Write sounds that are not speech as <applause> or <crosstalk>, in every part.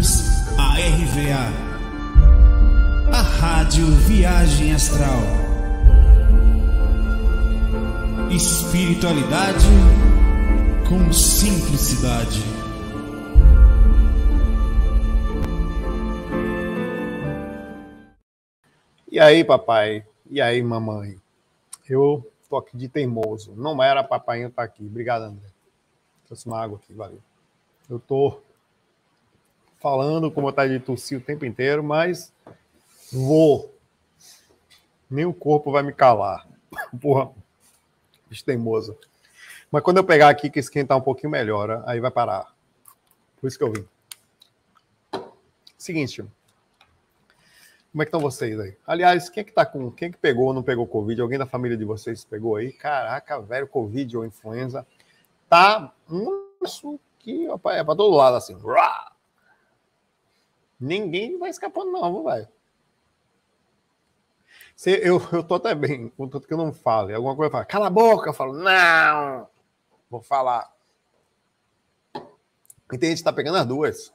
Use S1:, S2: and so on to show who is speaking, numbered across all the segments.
S1: à RVA, a Rádio Viagem Astral. Espiritualidade com simplicidade.
S2: E aí, papai? E aí, mamãe? Eu tô aqui de teimoso. Não era papai estar tá aqui. Obrigado, André. Trouxe uma água aqui, valeu. Eu tô falando com vontade de tossir o tempo inteiro, mas vou. Nem o corpo vai me calar. <laughs> Porra, bicho teimoso. Mas quando eu pegar aqui que esquentar um pouquinho melhor, aí vai parar. Por isso que eu vim. Seguinte. Como é que estão vocês aí? Aliás, quem é que tá com. Quem é que pegou ou não pegou Covid? Alguém da família de vocês pegou aí? Caraca, velho, Covid ou influenza. Tá um que é para todo lado assim. Ninguém vai escapando, não, vai. Eu, eu tô até bem, contanto que eu não fale. Alguma coisa fala, cala a boca, eu falo, não, vou falar. E tem gente que tá pegando as duas.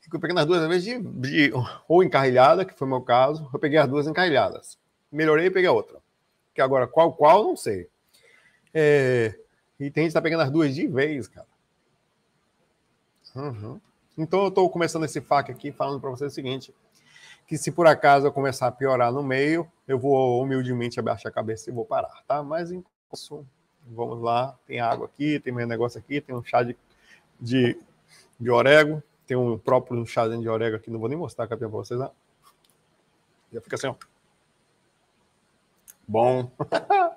S2: Fico pegando as duas, às vezes, de, de, ou encarrilhada, que foi o meu caso, eu peguei as duas encarrilhadas. Melhorei e peguei a outra. Que agora, qual, qual, não sei. É, e tem gente que tá pegando as duas de vez, cara. Uhum. Então eu estou começando esse FAQ aqui falando para você o seguinte: que se por acaso eu começar a piorar no meio, eu vou humildemente abaixar a cabeça e vou parar, tá? Mas enquanto vamos lá, tem água aqui, tem meu negócio aqui, tem um chá de, de, de orégano, tem um próprio chá de orégano aqui, não vou nem mostrar aqui para vocês, né? Já fica assim, ó. Bom. <laughs>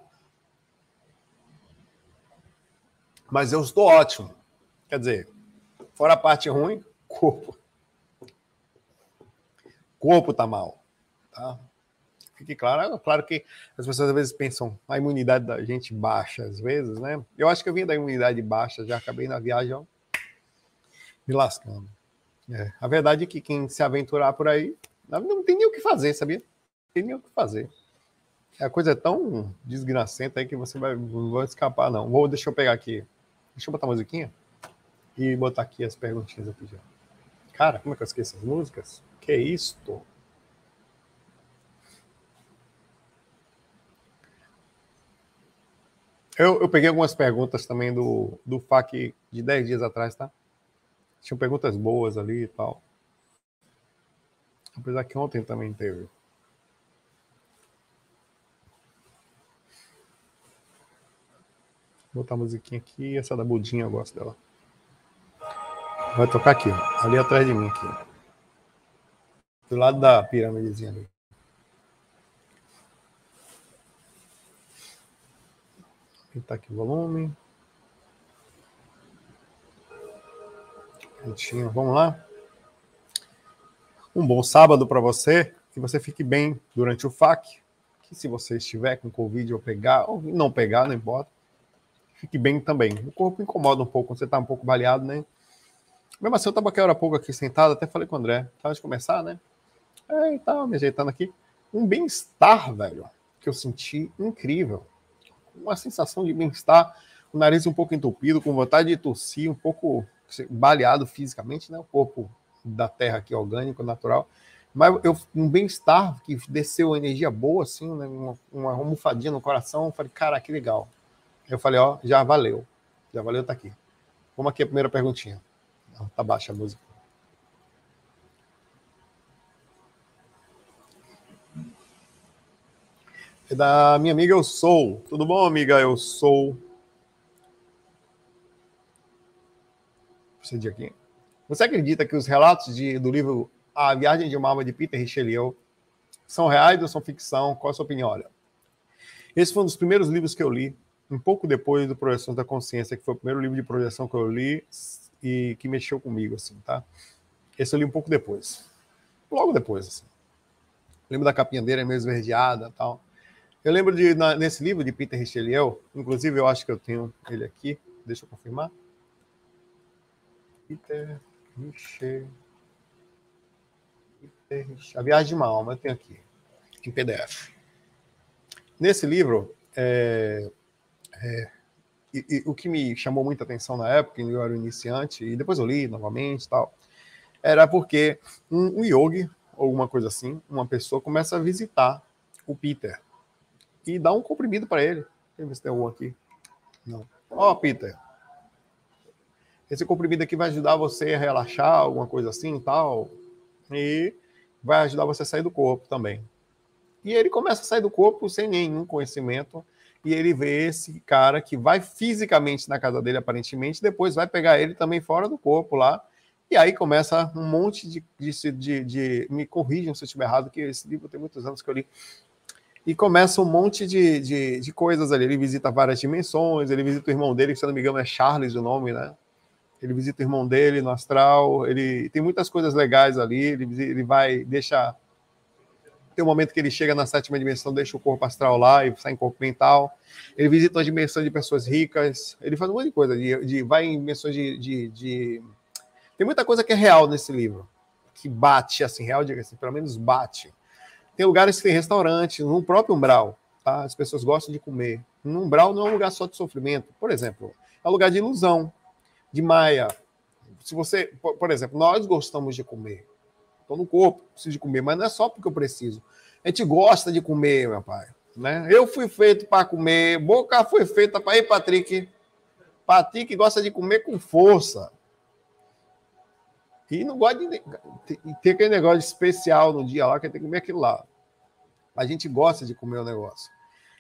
S2: Mas eu estou ótimo. Quer dizer, fora a parte ruim, corpo. Corpo tá mal, tá? Fique claro, é claro que as pessoas às vezes pensam a imunidade da gente baixa às vezes, né? Eu acho que eu vim da imunidade baixa, já acabei na viagem ó, me lascando. É, a verdade é que quem se aventurar por aí não tem nem o que fazer, sabia? Não tem nem o que fazer. A coisa é tão desgracenta aí que você vai, não vai escapar, não. Vou, deixa eu pegar aqui. Deixa eu botar a musiquinha e botar aqui as perguntinhas já. Cara, como é que eu esqueço as músicas? Que isto? Eu, eu peguei algumas perguntas também do, do FAQ de 10 dias atrás, tá? Tinham perguntas boas ali e tal. Apesar que ontem também teve. Vou botar a musiquinha aqui. Essa da Budinha eu gosto dela. Vai tocar aqui, ó. ali atrás de mim. Aqui. Do lado da pirâmidezinha ali. Aumentar aqui o volume. Prontinho, vamos lá. Um bom sábado para você. Que você fique bem durante o FAC. Que se você estiver com Covid ou pegar, ou não pegar, não importa. Fique bem também. O corpo incomoda um pouco quando você está um pouco baleado, né? Mesmo assim, eu estava aqui hora pouco aqui sentado, até falei com o André, antes de começar, né? É, e tal, me ajeitando aqui. Um bem-estar, velho, que eu senti incrível. Uma sensação de bem-estar, o nariz um pouco entupido, com vontade de tossir, um pouco baleado fisicamente, né? O corpo da terra aqui, orgânico, natural. Mas eu, um bem-estar que desceu energia boa, assim, né? uma, uma almofadinha no coração. Eu falei, cara, que legal. Eu falei, ó, já valeu. Já valeu, tá aqui. Vamos aqui a primeira perguntinha. Tá baixa a música. É da minha amiga Eu Sou. Tudo bom, amiga Eu Sou? Procedi aqui. Você acredita que os relatos de, do livro A Viagem de uma Alma de Peter Richelieu são reais ou são ficção? Qual a sua opinião? Olha, esse foi um dos primeiros livros que eu li, um pouco depois do Projeção da Consciência, que foi o primeiro livro de projeção que eu li e que mexeu comigo, assim, tá? Esse eu li um pouco depois. Logo depois, assim. Lembro da capinha dele, é meio esverdeada tal. Eu lembro de, na, nesse livro de Peter Richelieu, inclusive eu acho que eu tenho ele aqui, deixa eu confirmar. Peter Richelieu. Peter Richelieu. A Viagem de uma Alma, eu tenho aqui, em PDF. Nesse livro, é, é, e, e, o que me chamou muita atenção na época, eu era iniciante, e depois eu li novamente tal, era porque um, um yogi, ou alguma coisa assim, uma pessoa começa a visitar o Peter e dá um comprimido para ele. Deixa eu ver se tem algum aqui. Não. Ó, oh, Peter. Esse comprimido aqui vai ajudar você a relaxar, alguma coisa assim e tal. E vai ajudar você a sair do corpo também. E ele começa a sair do corpo sem nenhum conhecimento. E ele vê esse cara que vai fisicamente na casa dele, aparentemente, depois vai pegar ele também fora do corpo lá. E aí começa um monte de. de, de, de me corrijam se eu estiver errado, que esse livro tem muitos anos que eu li e começa um monte de, de, de, coisas ali. Ele visita várias dimensões, ele visita o irmão dele, que se não me engano é Charles o nome, né? Ele visita o irmão dele no astral, ele tem muitas coisas legais ali, ele, ele vai, deixa... Tem um momento que ele chega na sétima dimensão, deixa o corpo astral lá e sai em corpo mental. Ele visita uma dimensão de pessoas ricas, ele faz um monte de coisa, de, de vai em dimensões de, de, de... Tem muita coisa que é real nesse livro, que bate, assim, real, diga assim, pelo menos bate tem lugares que tem restaurante, no próprio umbral, tá? As pessoas gostam de comer. No umbral não é um lugar só de sofrimento. Por exemplo, é um lugar de ilusão, de maia. Se você, por exemplo, nós gostamos de comer. Estou no corpo, preciso de comer, mas não é só porque eu preciso. A gente gosta de comer, meu pai. Né? Eu fui feito para comer, boca foi feita para. ir, Patrick. Patrick gosta de comer com força. E não gosta de ter aquele negócio especial no dia lá, que tem que comer aquilo lá. A gente gosta de comer o negócio.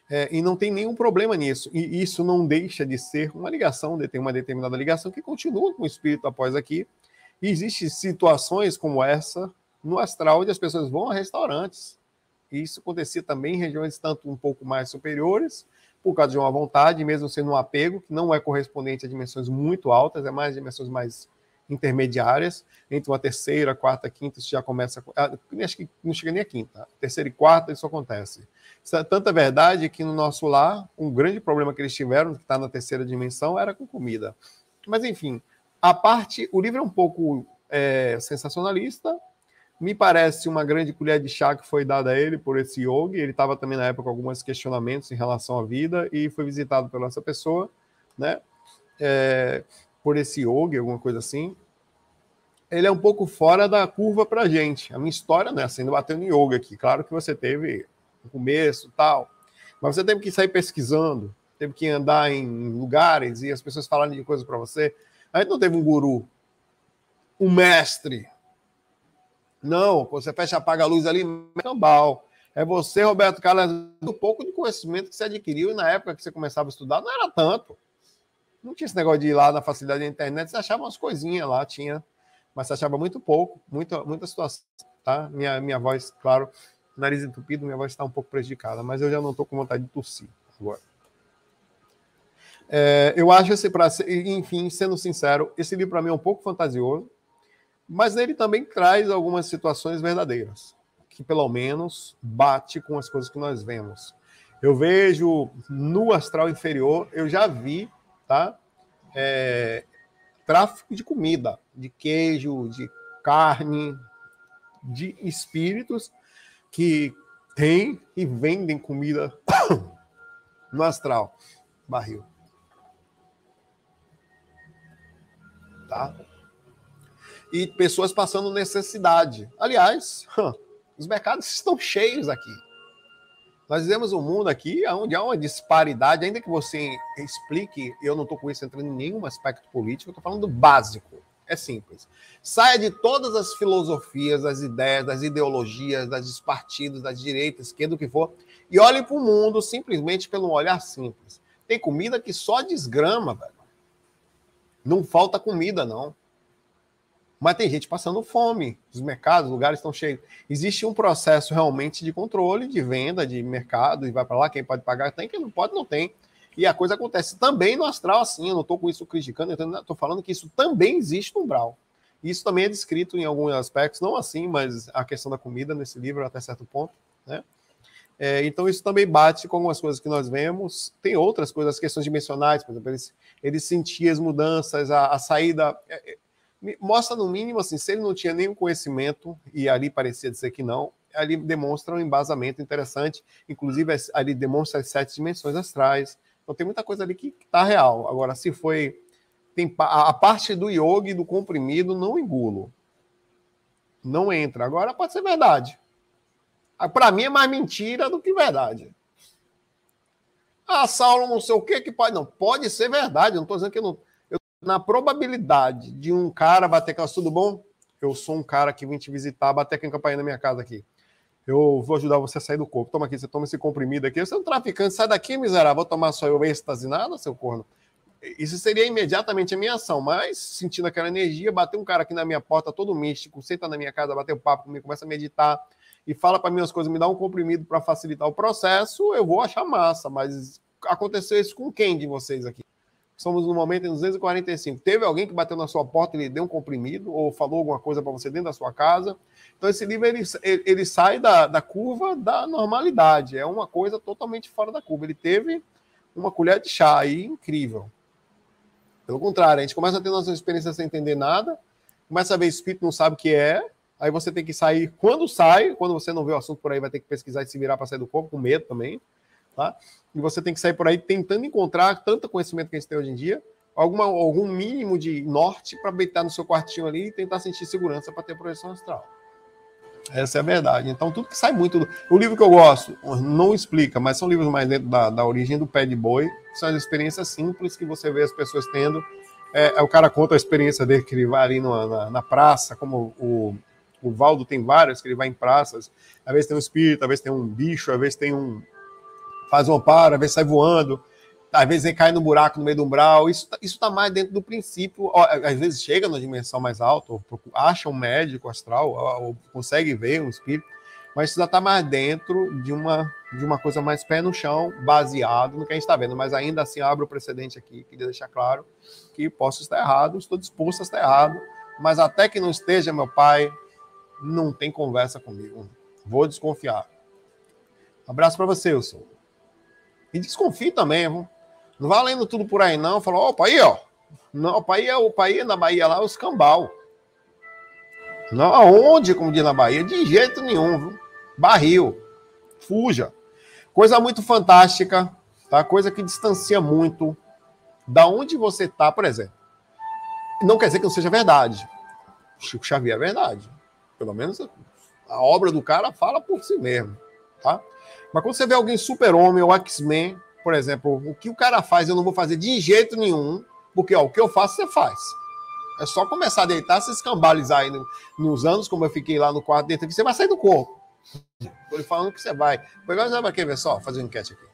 S2: É, e não tem nenhum problema nisso. E isso não deixa de ser uma ligação, de ter uma determinada ligação que continua com o espírito após aqui. E existem situações como essa no astral, onde as pessoas vão a restaurantes. E isso acontecia também em regiões tanto um pouco mais superiores, por causa de uma vontade, mesmo sendo um apego, que não é correspondente a dimensões muito altas, é mais dimensões mais intermediárias, entre uma terceira, quarta, quinta, isso já começa. A, acho que não chega nem a quinta. Terceira e quarta, isso acontece. É tanta verdade que no nosso lar, um grande problema que eles tiveram, que está na terceira dimensão, era com comida. Mas, enfim, a parte. O livro é um pouco é, sensacionalista. Me parece uma grande colher de chá que foi dada a ele por esse yogi. Ele estava também na época com alguns questionamentos em relação à vida e foi visitado pela essa pessoa, né? É, por esse yogi, alguma coisa assim, ele é um pouco fora da curva para a gente. A minha história não é assim, batendo em yoga aqui. Claro que você teve no começo tal, mas você teve que sair pesquisando, teve que andar em lugares e as pessoas falarem de coisas para você. A gente não teve um guru, um mestre. Não, você fecha, apaga a luz ali, cambal. É você, Roberto Carlos, do pouco de conhecimento que você adquiriu e na época que você começava a estudar não era tanto. Não tinha esse negócio de ir lá na facilidade da internet, você achava umas coisinhas lá, tinha, mas você achava muito pouco, muita, muita situação, tá? Minha, minha voz, claro, nariz entupido, minha voz está um pouco prejudicada, mas eu já não estou com vontade de tossir agora. É, eu acho esse, pra, enfim, sendo sincero, esse livro para mim é um pouco fantasioso, mas ele também traz algumas situações verdadeiras, que pelo menos bate com as coisas que nós vemos. Eu vejo no astral inferior, eu já vi tá? É, tráfico de comida, de queijo, de carne, de espíritos que têm e vendem comida <coughs> no astral, barril. Tá? E pessoas passando necessidade. Aliás, os mercados estão cheios aqui. Nós vivemos um mundo aqui onde há uma disparidade, ainda que você explique, eu não estou com isso entrando em nenhum aspecto político, eu estou falando do básico. É simples. Saia de todas as filosofias, das ideias, das ideologias, das partidos, das direitas, esquerda, o que for, e olhe para o mundo simplesmente pelo olhar simples. Tem comida que só desgrama, velho. Não falta comida, não. Mas tem gente passando fome, os mercados, os lugares estão cheios. Existe um processo realmente de controle, de venda, de mercado, e vai para lá, quem pode pagar tem, quem não pode, não tem. E a coisa acontece também no astral, assim, eu não estou com isso criticando, eu estou falando que isso também existe no umbral. Isso também é descrito em alguns aspectos, não assim, mas a questão da comida nesse livro até certo ponto, né? É, então isso também bate com algumas coisas que nós vemos. Tem outras coisas, as questões dimensionais, por exemplo, eles, sentiam as mudanças, a, a saída. É, é mostra no mínimo assim, se ele não tinha nenhum conhecimento e ali parecia dizer que não, ali demonstra um embasamento interessante, inclusive ali demonstra as sete dimensões astrais. Então tem muita coisa ali que está real. Agora, se foi tem a parte do yoga e do comprimido não engulo. Não entra. Agora pode ser verdade. Ah, Para mim é mais mentira do que verdade. Ah, Saulo, não sei o que que pode. Não, pode ser verdade. Eu não estou dizendo que não. Na probabilidade de um cara bater com tudo bom? Eu sou um cara que vim te visitar, bater com a campainha na minha casa aqui. Eu vou ajudar você a sair do corpo. Toma aqui, você toma esse comprimido aqui. Você é um traficante, sai daqui, miserável. Vou tomar só eu êxtase nada, seu corno. Isso seria imediatamente a minha ação, mas sentindo aquela energia, bater um cara aqui na minha porta, todo místico, senta na minha casa, bater o um papo comigo, começa a meditar e fala para mim as coisas, me dá um comprimido para facilitar o processo, eu vou achar massa, mas aconteceu isso com quem de vocês aqui? Somos no momento em 245. Teve alguém que bateu na sua porta e lhe deu um comprimido ou falou alguma coisa para você dentro da sua casa? Então, esse livro ele, ele sai da, da curva da normalidade. É uma coisa totalmente fora da curva. Ele teve uma colher de chá aí incrível. Pelo contrário, a gente começa a ter nossa experiência sem entender nada, começa a ver espírito, não sabe o que é, aí você tem que sair. Quando sai, quando você não vê o assunto por aí, vai ter que pesquisar e se virar para sair do corpo, com medo também. Tá? E você tem que sair por aí tentando encontrar tanto conhecimento que a gente tem hoje em dia, alguma, algum mínimo de norte para beitar no seu quartinho ali e tentar sentir segurança para ter projeção astral. Essa é a verdade. Então, tudo que sai muito. O livro que eu gosto não explica, mas são livros mais dentro da, da origem do pé de boi. São as experiências simples que você vê as pessoas tendo. É, é o cara conta a experiência dele que ele vai ali na, na praça, como o, o Valdo tem várias, que ele vai em praças. Às vezes tem um espírito, às vezes tem um bicho, às vezes tem um. Faz um amparo, às vezes sai voando às vezes cai no buraco no meio do umbral. Isso está tá mais dentro do princípio. Às vezes chega na dimensão mais alta, acha um médico astral, ou consegue ver um espírito, mas isso já está mais dentro de uma, de uma coisa mais pé no chão, baseado no que a gente está vendo. Mas ainda assim, abre o precedente aqui, queria deixar claro que posso estar errado, estou disposto a estar errado, mas até que não esteja, meu pai, não tem conversa comigo. Vou desconfiar. Abraço para você, sou. E desconfie também, viu? Não vai lendo tudo por aí, não. Falou, opa, aí, ó. Não, o país é o país na Bahia lá, os cambal. Não, aonde, como diz na Bahia? De jeito nenhum, viu? Barril. Fuja. Coisa muito fantástica, tá? Coisa que distancia muito da onde você tá, por exemplo. Não quer dizer que não seja verdade. Chico Xavier é verdade. Pelo menos a obra do cara fala por si mesmo, tá? Mas quando você vê alguém super-homem ou X-Men, por exemplo, o que o cara faz eu não vou fazer de jeito nenhum, porque ó, o que eu faço você faz. É só começar a deitar, se escambalizar aí no, nos anos, como eu fiquei lá no quarto dentro, você vai sair do corpo. Estou falando que você vai. Agora você vai ver só, fazer uma enquete aqui.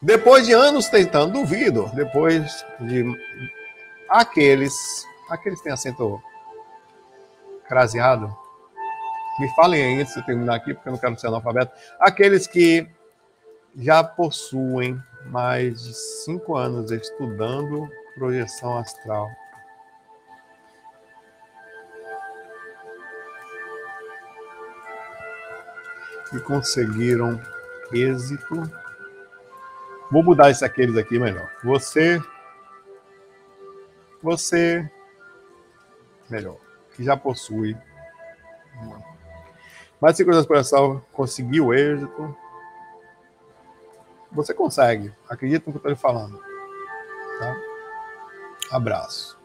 S2: Depois de anos tentando, duvido, depois de aqueles, aqueles têm acento craseado, me falem aí antes de eu terminar aqui, porque eu não quero ser analfabeto, aqueles que já possuem mais de cinco anos estudando projeção astral. E conseguiram êxito. Vou mudar isso aqueles aqui melhor. Você, você, melhor, que já possui mais cinco anos de coração conseguiu êxito, você consegue. Acredita no que eu estou lhe falando. Tá? Abraço.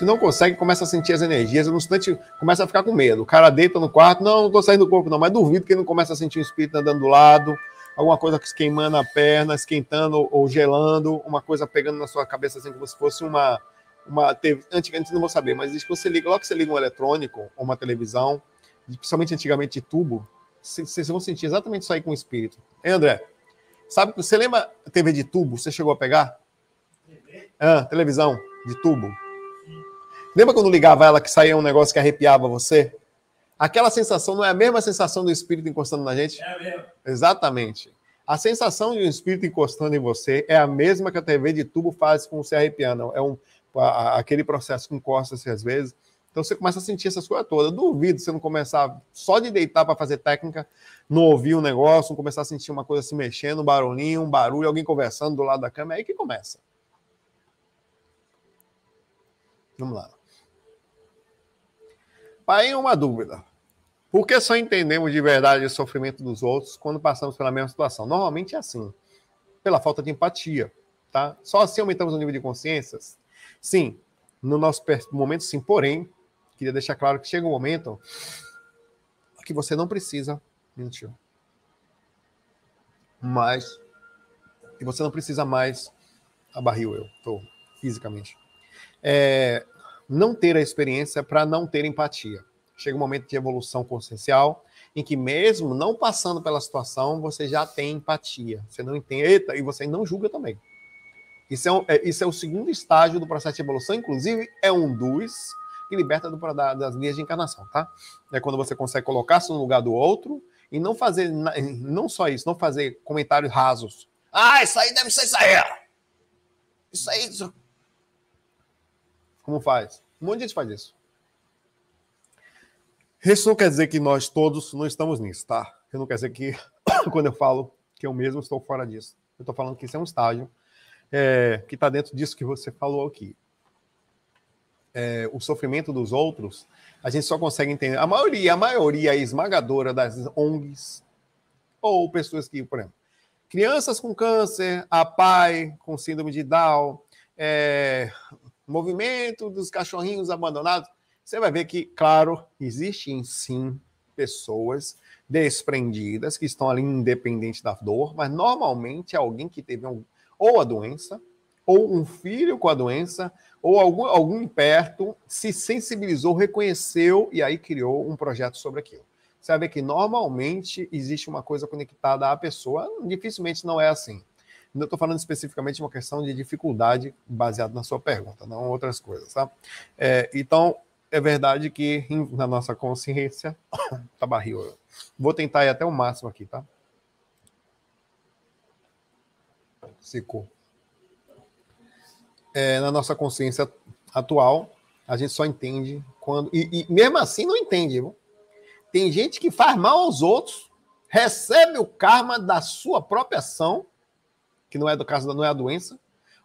S2: Se não consegue, começa a sentir as energias, no instante começa a ficar com medo. O cara deita no quarto, não, não estou saindo do corpo, não, mas duvido que ele não começa a sentir o espírito andando do lado, alguma coisa queimando a perna, esquentando ou gelando, uma coisa pegando na sua cabeça assim como se fosse uma, uma TV, antigamente não vou saber, mas diz que você liga, logo que você liga um eletrônico ou uma televisão, principalmente antigamente de tubo, vocês vão sentir exatamente isso aí com o espírito. Hein, André? Sabe, você lembra TV de tubo? Você chegou a pegar? TV? Ah, televisão de tubo. Lembra quando ligava ela que saía um negócio que arrepiava você? Aquela sensação não é a mesma sensação do espírito encostando na gente? É mesmo. Exatamente. A sensação de um espírito encostando em você é a mesma que a TV de tubo faz com você arrepiando. É um, a, aquele processo que encosta-se às vezes. Então você começa a sentir essas coisas todas. Duvido você não começar só de deitar para fazer técnica, não ouvir o um negócio, não começar a sentir uma coisa se mexendo, um barulhinho, um barulho, alguém conversando do lado da cama. É aí que começa. Vamos lá. Pai, uma dúvida. Por que só entendemos de verdade o sofrimento dos outros quando passamos pela mesma situação? Normalmente é assim. pela falta de empatia, tá? Só assim aumentamos o nível de consciência? Sim, no nosso momento sim, porém, queria deixar claro que chega um momento que você não precisa mentir. Mas que você não precisa mais abarril eu, tô fisicamente. É, não ter a experiência para não ter empatia. Chega um momento de evolução consciencial em que mesmo não passando pela situação, você já tem empatia. Você não entende e você não julga também. Isso é, um, é, isso é o segundo estágio do processo de evolução, inclusive é um dos que liberta do, da, das linhas de encarnação, tá? É quando você consegue colocar-se no lugar do outro e não fazer, não só isso, não fazer comentários rasos. Ah, isso aí deve ser isso aí. Isso aí. Isso... Como faz? Um monte de gente faz isso. Isso não quer dizer que nós todos não estamos nisso, tá? Isso não quer dizer que, <coughs> quando eu falo que eu mesmo estou fora disso. Eu estou falando que isso é um estágio é, que está dentro disso que você falou aqui. É, o sofrimento dos outros, a gente só consegue entender. A maioria, a maioria esmagadora das ONGs, ou pessoas que, por exemplo, crianças com câncer, a pai com síndrome de Down, é, movimento dos cachorrinhos abandonados, você vai ver que, claro, existem sim pessoas desprendidas que estão ali independente da dor, mas normalmente é alguém que teve um, ou a doença, ou um filho com a doença, ou algum, algum perto se sensibilizou, reconheceu e aí criou um projeto sobre aquilo. Você vai ver que normalmente existe uma coisa conectada à pessoa, dificilmente não é assim. Não estou falando especificamente de uma questão de dificuldade baseada na sua pergunta, não outras coisas, tá? É, então, é verdade que na nossa consciência <coughs> tá barril. Vou tentar ir até o máximo aqui, tá? secou. É, na nossa consciência atual, a gente só entende quando. E, e, mesmo assim não entende. Viu? Tem gente que faz mal aos outros, recebe o karma da sua própria ação, que não é do caso, não é a doença,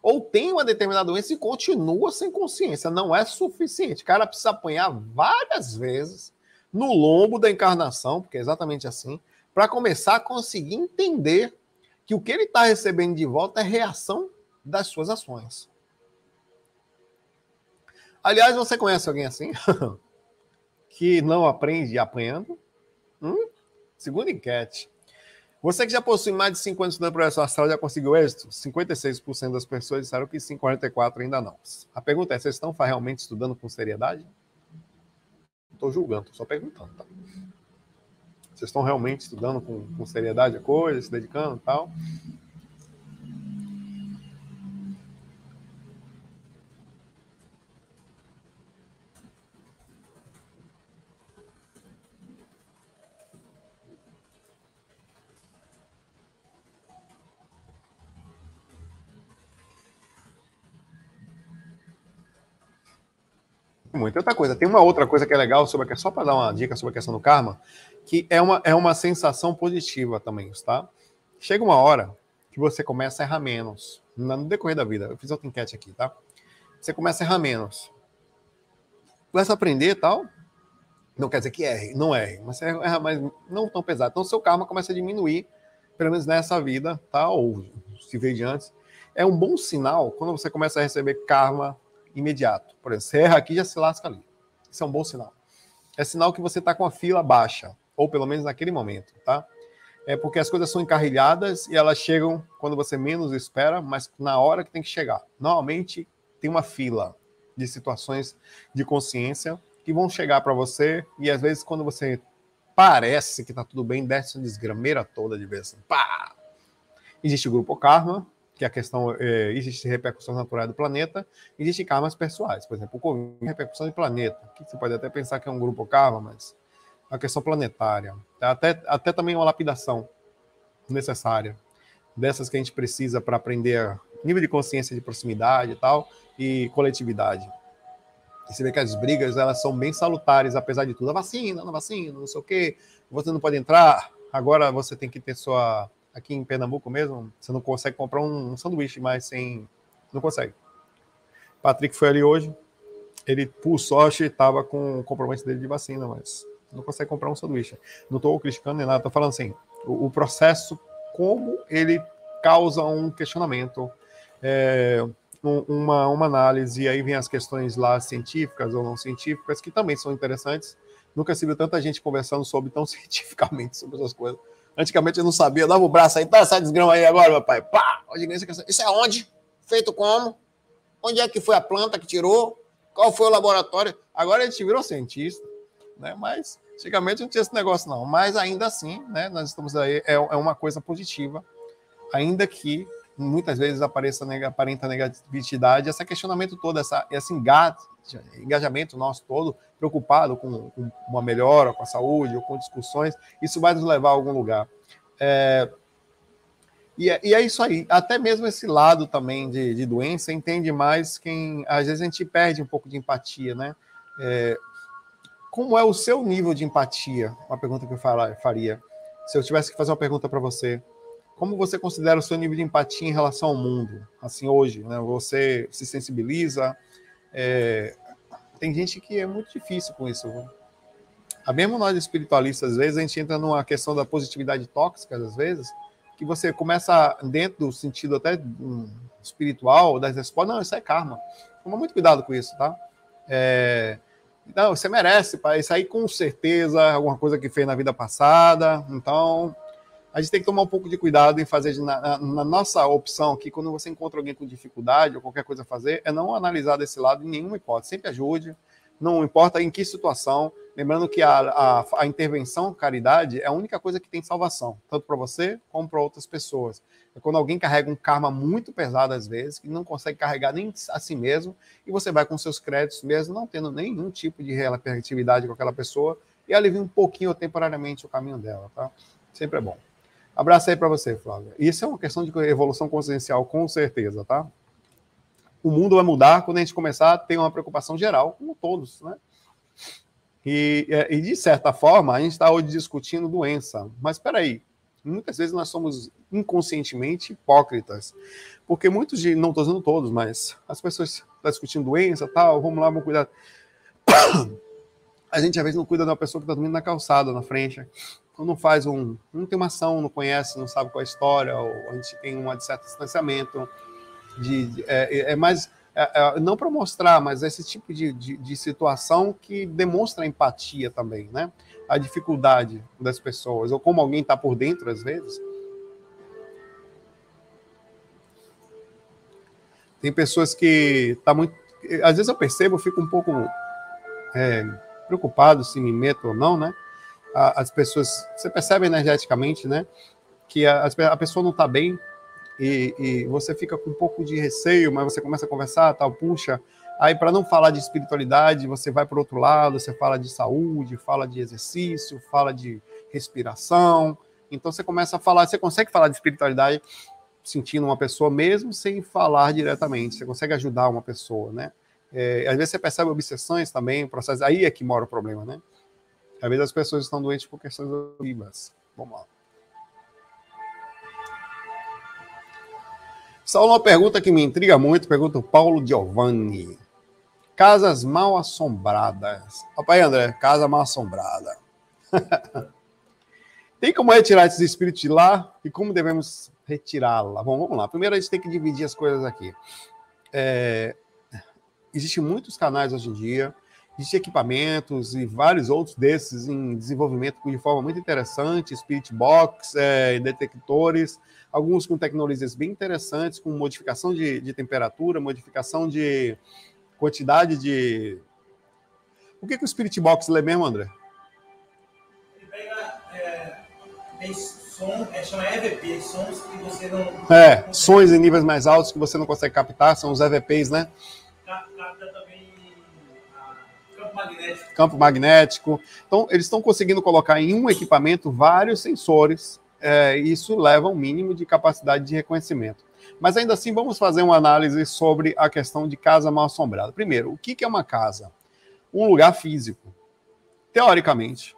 S2: ou tem uma determinada doença e continua sem consciência. Não é suficiente. O cara precisa apanhar várias vezes no lombo da encarnação, porque é exatamente assim, para começar a conseguir entender que o que ele está recebendo de volta é reação das suas ações. Aliás, você conhece alguém assim? <laughs> que não aprende apanhando? Hum? Segunda enquete. Você que já possui mais de 5 anos estudando projeção astral já conseguiu êxito? 56% das pessoas disseram que sim, 44% ainda não. A pergunta é: vocês estão realmente estudando com seriedade? Não estou julgando, estou só perguntando. Tá? Vocês estão realmente estudando com, com seriedade a coisa, se dedicando e tal? Muito. Outra coisa, tem uma outra coisa que é legal sobre a, só para dar uma dica sobre a questão do karma, que é uma, é uma sensação positiva também, tá? Chega uma hora que você começa a errar menos no decorrer da vida. Eu fiz outra enquete aqui, tá? Você começa a errar menos. Começa a aprender tal. Não quer dizer que erre, não erre, mas você erra mais, não tão pesado. Então, seu karma começa a diminuir, pelo menos nessa vida, tá? Ou se veio de antes. É um bom sinal quando você começa a receber karma imediato. Por exemplo, você erra aqui já se lasca ali. Isso é um bom sinal. É sinal que você está com a fila baixa ou pelo menos naquele momento, tá? É porque as coisas são encarrilhadas e elas chegam quando você menos espera, mas na hora que tem que chegar. Normalmente tem uma fila de situações de consciência que vão chegar para você e às vezes quando você parece que tá tudo bem, desce uma desgrameira toda de vez assim, pá! Existe o grupo karma, que é a questão é, existe repercussões naturais do planeta, existe karmas pessoais, por exemplo, o Covid, repercussão de planeta, que você pode até pensar que é um grupo karma, mas a questão planetária, até, até também uma lapidação necessária, dessas que a gente precisa para aprender nível de consciência de proximidade e tal, e coletividade. E você vê que as brigas, elas são bem salutares, apesar de tudo. A vacina, a vacina, não sei o quê, você não pode entrar, agora você tem que ter sua... Aqui em Pernambuco mesmo, você não consegue comprar um sanduíche mais sem... Não consegue. Patrick foi ali hoje, ele, por sorte, estava com o compromisso dele de vacina, mas não consegue comprar um sanduíche. Não estou criticando nem nada, estou falando assim, o, o, processo, como ele causa um questionamento, é, um, uma, uma análise, e aí vem as questões lá científicas ou não científicas, que também são interessantes. Nunca se viu tanta gente conversando sobre tão <laughs> cientificamente sobre essas coisas. Antigamente eu não sabia, dava o braço aí, tá essa desgrama aí agora, meu pai. Pá! Isso é onde? Feito como? Onde é que foi a planta que tirou? Qual foi o laboratório? Agora a gente virou cientista, né? Mas antigamente não tinha esse negócio, não. Mas ainda assim, né? Nós estamos aí, é, é uma coisa positiva, ainda que muitas vezes apareça aparenta negatividade, esse questionamento todo, essa, esse engajamento nosso todo, preocupado com, com, uma melhora, com a saúde, ou com discussões, isso vai nos levar a algum lugar. É, e, é, e, é, isso aí. Até mesmo esse lado também de, de, doença entende mais quem. Às vezes a gente perde um pouco de empatia, né? É, como é o seu nível de empatia? Uma pergunta que eu faria. Se eu tivesse que fazer uma pergunta para você, como você considera o seu nível de empatia em relação ao mundo? Assim, hoje, né? Você se sensibiliza? É, tem gente que é muito difícil com isso. A mesmo nós espiritualistas, às vezes, a gente entra numa questão da positividade tóxica, às vezes, que você começa, dentro do sentido até um, espiritual, das respostas, não, isso é karma. Toma muito cuidado com isso, tá? É, não, você merece, pai, isso aí com certeza, alguma coisa que fez na vida passada, então a gente tem que tomar um pouco de cuidado em fazer na, na, nossa opção aqui, quando você encontra alguém com dificuldade ou qualquer coisa a fazer, é não analisar desse lado em nenhuma hipótese. Sempre ajude, não importa em que situação. Lembrando que a, a, a intervenção caridade é a única coisa que tem salvação, tanto para você como para outras pessoas. É quando alguém carrega um karma muito pesado, às vezes, que não consegue carregar nem a si mesmo, e você vai com seus créditos mesmo, não tendo nenhum tipo de relatividade com aquela pessoa, e alivia um pouquinho temporariamente o caminho dela, tá? Sempre é bom. Abraço aí para você, Flávia. Isso é uma questão de evolução consciencial, com certeza, tá? O mundo vai mudar quando a gente começar a ter uma preocupação geral, como todos, né? E, é, e de certa forma, a gente está hoje discutindo doença. Mas espera aí, muitas vezes nós somos inconscientemente hipócritas. Porque muitos de, não estou dizendo todos, mas as pessoas estão tá discutindo doença, tal, vamos lá, vamos cuidar. <coughs> A gente às vezes não cuida uma pessoa que está dormindo na calçada, na frente não faz um, não tem uma ação, não conhece, não sabe qual é a história, ou a gente tem um certo distanciamento, de, de é, é, mais, é, é, não para mostrar, mas esse tipo de, de, de, situação que demonstra empatia também, né? A dificuldade das pessoas, ou como alguém está por dentro, às vezes. Tem pessoas que tá muito. Às vezes eu percebo, eu fico um pouco é, preocupado se me meto ou não, né? As pessoas, você percebe energeticamente, né, que a, a pessoa não está bem e, e, você fica com um pouco de receio, mas você começa a conversar, tal, puxa, aí para não falar de espiritualidade, você vai para outro lado, você fala de saúde, fala de exercício, fala de respiração, então você começa a falar, você consegue falar de espiritualidade sentindo uma pessoa mesmo sem falar diretamente, você consegue ajudar uma pessoa, né? É, às vezes você percebe obsessões também, processos, aí é que mora o problema, né? Às vezes as pessoas estão doentes por questões horríveis. Vamos lá. Só uma pergunta que me intriga muito, pergunta o Paulo Giovanni. Casas mal assombradas. Papai André, casa mal assombrada. <laughs> tem como retirar esses espíritos de lá e como devemos retirá-la? Bom, vamos lá. Primeiro a gente tem que dividir as coisas aqui. É, Existem muitos canais hoje em dia Existem equipamentos e vários outros desses em desenvolvimento de forma muito interessante, Spirit Box, é, detectores, alguns com tecnologias bem interessantes, com modificação de, de temperatura, modificação de quantidade de... O que, que o Spirit Box lê mesmo, André?
S3: Ele pega... É, tem som, é, chama EVP, sons que você não...
S2: É, sons em níveis mais altos que você não consegue captar, são os EVPs, né? Magnético. Campo magnético. Então, eles estão conseguindo colocar em um equipamento vários sensores, é, isso leva um mínimo de capacidade de reconhecimento. Mas ainda assim, vamos fazer uma análise sobre a questão de casa mal assombrada. Primeiro, o que é uma casa? Um lugar físico. Teoricamente,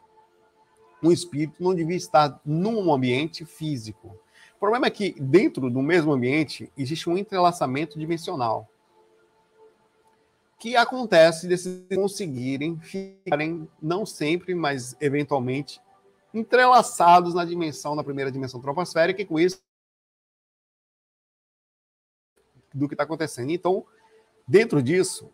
S2: um espírito não devia estar num ambiente físico. O problema é que dentro do mesmo ambiente existe um entrelaçamento dimensional que acontece desses conseguirem ficarem, não sempre, mas eventualmente, entrelaçados na dimensão, na primeira dimensão troposférica, e com isso do que está acontecendo. Então, dentro disso,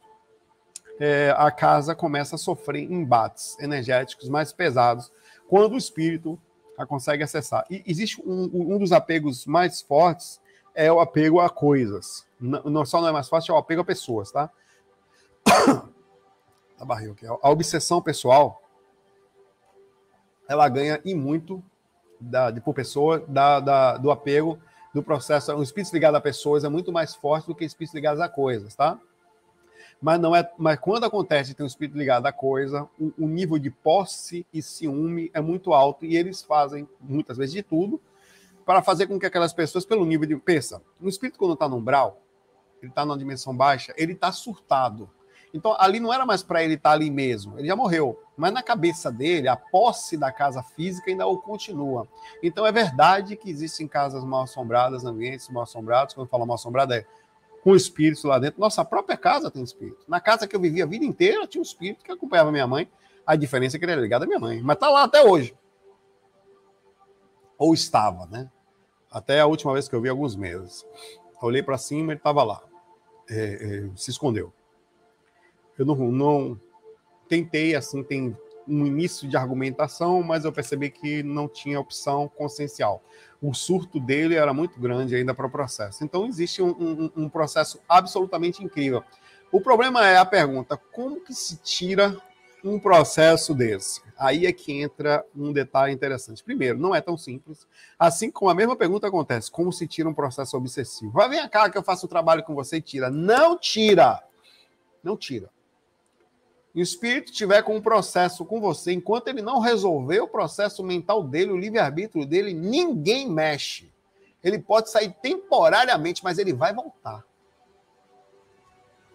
S2: é, a casa começa a sofrer embates energéticos mais pesados quando o espírito a consegue acessar. E existe um, um dos apegos mais fortes é o apego a coisas. Não só não é mais forte, é o apego a pessoas, tá? <coughs> tá barril aqui. A obsessão pessoal ela ganha e muito da, de, por pessoa da, da, do apego do processo. O espírito ligado a pessoas é muito mais forte do que espíritos ligados a coisas, tá? Mas não é, mas quando acontece ter um espírito ligado a coisa, o, o, nível de posse e ciúme é muito alto e eles fazem muitas vezes de tudo para fazer com que aquelas pessoas, pelo nível de pensa, um espírito quando está no umbral, ele está numa dimensão baixa, ele está surtado. Então, ali não era mais para ele estar tá ali mesmo, ele já morreu. Mas na cabeça dele, a posse da casa física ainda o continua. Então, é verdade que existem casas mal assombradas, ambientes mal assombrados. Quando fala mal assombrado, é com espíritos lá dentro. Nossa própria casa tem espírito. Na casa que eu vivia a vida inteira, tinha um espírito que acompanhava minha mãe. A diferença é que ele era ligado à minha mãe. Mas está lá até hoje. Ou estava, né? Até a última vez que eu vi, alguns meses. olhei para cima, ele estava lá. É, é, se escondeu eu não, não tentei, assim, tem um início de argumentação, mas eu percebi que não tinha opção consciencial. O surto dele era muito grande ainda para o processo. Então, existe um, um, um, processo absolutamente incrível. O problema é a pergunta: como que se tira um processo desse? Aí é que entra um detalhe interessante. Primeiro, não é tão simples. Assim como a mesma pergunta acontece: como se tira um processo obsessivo? Vai, vem cá que eu faço o trabalho com você e tira. Não tira! Não tira e o espírito tiver com um processo com você, enquanto ele não resolver o processo mental dele, o livre-arbítrio dele, ninguém mexe. Ele pode sair temporariamente, mas ele vai voltar.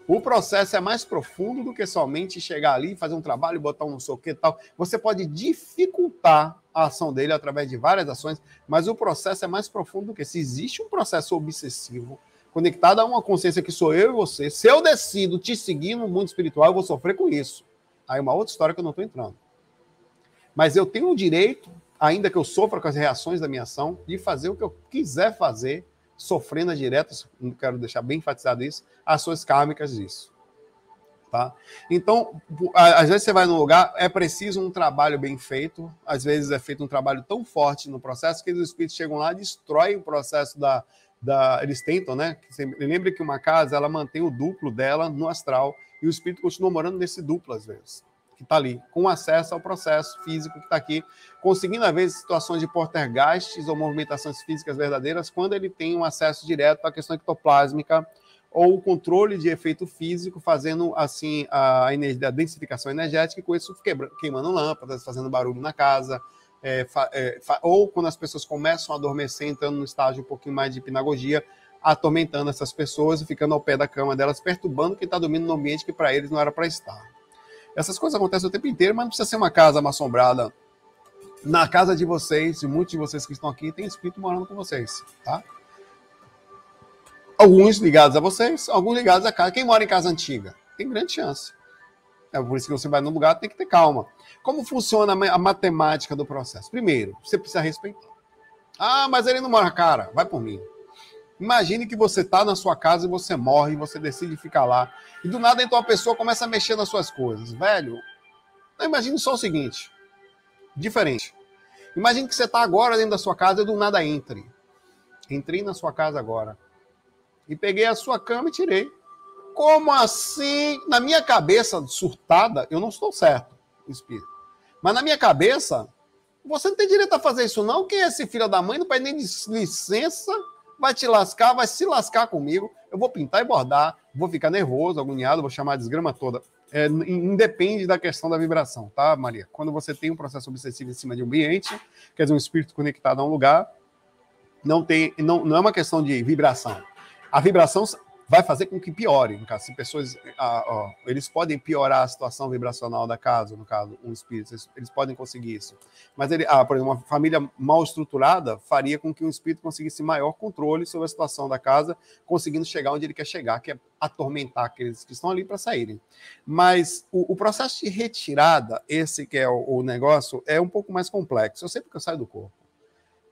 S2: O processo é mais profundo do que somente chegar ali, fazer um trabalho, botar um não sei o que tal. Você pode dificultar a ação dele através de várias ações, mas o processo é mais profundo do que se existe um processo obsessivo, conectada a uma consciência que sou eu e você. Se eu decido te seguir no mundo espiritual, eu vou sofrer com isso. Aí é uma outra história que eu não estou entrando. Mas eu tenho o direito, ainda que eu sofra com as reações da minha ação, de fazer o que eu quiser fazer, sofrendo diretas, quero deixar bem enfatizado isso, ações kármicas disso. Tá? Então, às vezes você vai num lugar, é preciso um trabalho bem feito, às vezes é feito um trabalho tão forte no processo que os espíritos chegam lá destroem o processo da, da, eles tentam, né? Lembre que uma casa ela mantém o duplo dela no astral e o espírito continua morando nesse duplo às vezes, que está ali, com acesso ao processo físico que está aqui, conseguindo às vezes situações de portergastes ou movimentações físicas verdadeiras quando ele tem um acesso direto à questão ectoplásmica ou o controle de efeito físico, fazendo assim a, energia, a densificação energética e com isso queimando lâmpadas, fazendo barulho na casa, é, é, ou quando as pessoas começam a adormecer, entrando no estágio um pouquinho mais de hipnagogia, atormentando essas pessoas e ficando ao pé da cama delas, perturbando quem está dormindo no ambiente que para eles não era para estar. Essas coisas acontecem o tempo inteiro, mas não precisa ser uma casa assombrada. Na casa de vocês, e muitos de vocês que estão aqui, tem espírito morando com vocês, tá? Alguns ligados a vocês, alguns ligados a casa. Quem mora em casa antiga? Tem grande chance. É por isso que você vai no lugar, tem que ter calma. Como funciona a matemática do processo? Primeiro, você precisa respeitar. Ah, mas ele não mora, cara, vai por mim. Imagine que você está na sua casa e você morre, e você decide ficar lá. E do nada, então, a pessoa começa a mexer nas suas coisas. Velho, imagine só o seguinte: diferente. Imagine que você está agora dentro da sua casa e do nada entre. Entrei na sua casa agora. E peguei a sua cama e tirei. Como assim? Na minha cabeça surtada, eu não estou certo, espírito. Mas na minha cabeça, você não tem direito a fazer isso, não. Quem é esse filho da mãe? Não pede nem licença, vai te lascar, vai se lascar comigo. Eu vou pintar e bordar, vou ficar nervoso, agoniado, vou chamar a desgrama toda. É, independe da questão da vibração, tá, Maria? Quando você tem um processo obsessivo em cima de um ambiente, quer dizer, um espírito conectado a um lugar, não tem, não, não é uma questão de vibração. A vibração vai fazer com que piore. No caso, se pessoas, ah, eles podem piorar a situação vibracional da casa, no caso, um espírito, eles, eles podem conseguir isso. Mas ele, ah, por exemplo, uma família mal estruturada faria com que um espírito conseguisse maior controle sobre a situação da casa, conseguindo chegar onde ele quer chegar, que é atormentar aqueles que estão ali para saírem. Mas o, o, processo de retirada, esse que é o, o negócio, é um pouco mais complexo. Eu sei porque eu saio do corpo.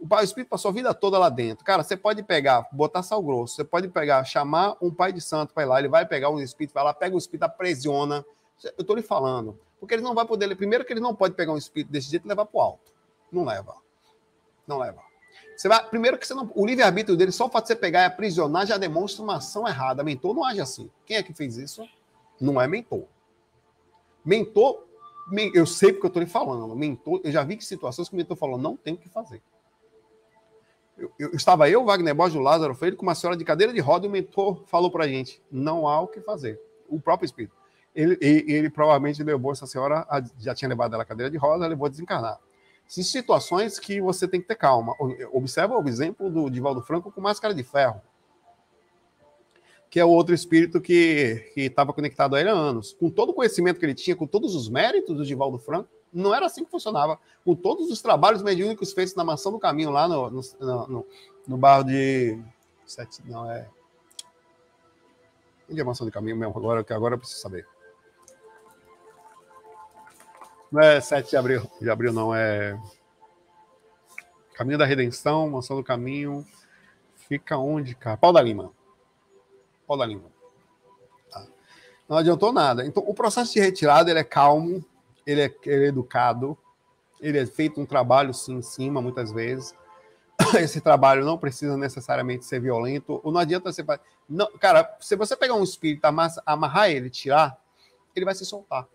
S2: Pai, o espírito passou a vida toda lá dentro. Cara, você pode pegar, botar sal grosso, você pode pegar, chamar um pai de santo para ir lá, ele vai pegar um espírito, vai lá, pega o espírito, aprisiona. Eu tô lhe falando. Porque ele não vai poder. Primeiro que ele não pode pegar um espírito desse jeito e levar para o alto. Não leva. Não leva. Você vai, primeiro que você não, o livre-arbítrio dele, só o fato de você pegar e aprisionar, já demonstra uma ação errada. Mentor não age assim. Quem é que fez isso? Não é mentor. Mentor, eu sei porque eu estou lhe falando. Mentor, eu já vi que situações que o mentor falou, não tem o que fazer. Eu, eu, estava eu, Wagner Borges, o Lázaro Freire, com uma senhora de cadeira de roda, e o mentor falou para a gente: não há o que fazer. O próprio espírito. Ele, ele, ele provavelmente levou essa senhora, já tinha levado ela a cadeira de roda, levou a desencarnar. São situações que você tem que ter calma. Observa o exemplo do Divaldo Franco com máscara de ferro, que é o outro espírito que estava conectado a ele há anos. Com todo o conhecimento que ele tinha, com todos os méritos do Divaldo Franco, não era assim que funcionava. Com todos os trabalhos mediúnicos feitos na Mansão do Caminho, lá no, no, no, no bairro de. Sete, não, é. Onde é a Mansão do Caminho mesmo? Agora, agora eu preciso saber. Não é 7 de abril, de abril não, é. Caminho da Redenção, Mansão do Caminho. Fica onde, cara? Pau da Lima. Pau da Lima. Tá. Não adiantou nada. Então, o processo de retirada ele é calmo, ele é, ele é educado, ele é feito um trabalho sim em cima, muitas vezes. <coughs> Esse trabalho não precisa necessariamente ser violento. Ou não adianta você. Não, cara, se você pegar um espírito, amarrar ele, tirar, ele vai se soltar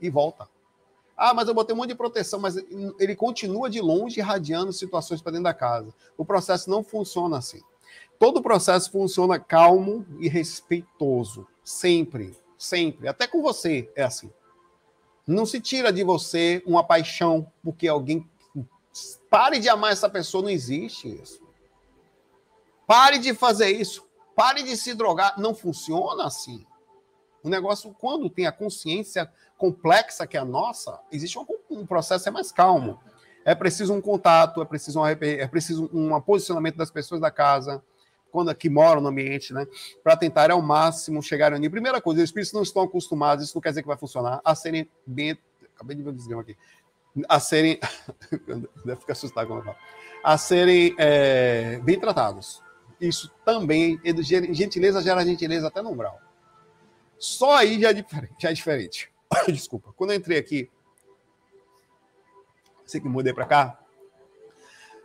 S2: e volta. Ah, mas eu botei um monte de proteção, mas ele continua de longe irradiando situações para dentro da casa. O processo não funciona assim. Todo o processo funciona calmo e respeitoso. Sempre, sempre. Até com você é assim. Não se tira de você uma paixão porque alguém. Pare de amar essa pessoa, não existe isso. Pare de fazer isso. Pare de se drogar. Não funciona assim. O negócio, quando tem a consciência complexa que é a nossa, existe um, um processo é mais calmo. É preciso um contato, é preciso um, é preciso um posicionamento das pessoas da casa, quando aqui moram no ambiente, né? Para tentar ao máximo chegar ali. Primeira coisa, os espíritos não estão acostumados, isso não quer dizer que vai funcionar, a serem bem. Acabei de ver o desgrama aqui. A serem. <laughs> Deve ficar assustado quando eu falo. A serem é, bem tratados. Isso também, gentileza gera gentileza até no umbral. Só aí já é diferente. Já é diferente. <coughs> Desculpa. Quando eu entrei aqui, sei que mudei para cá,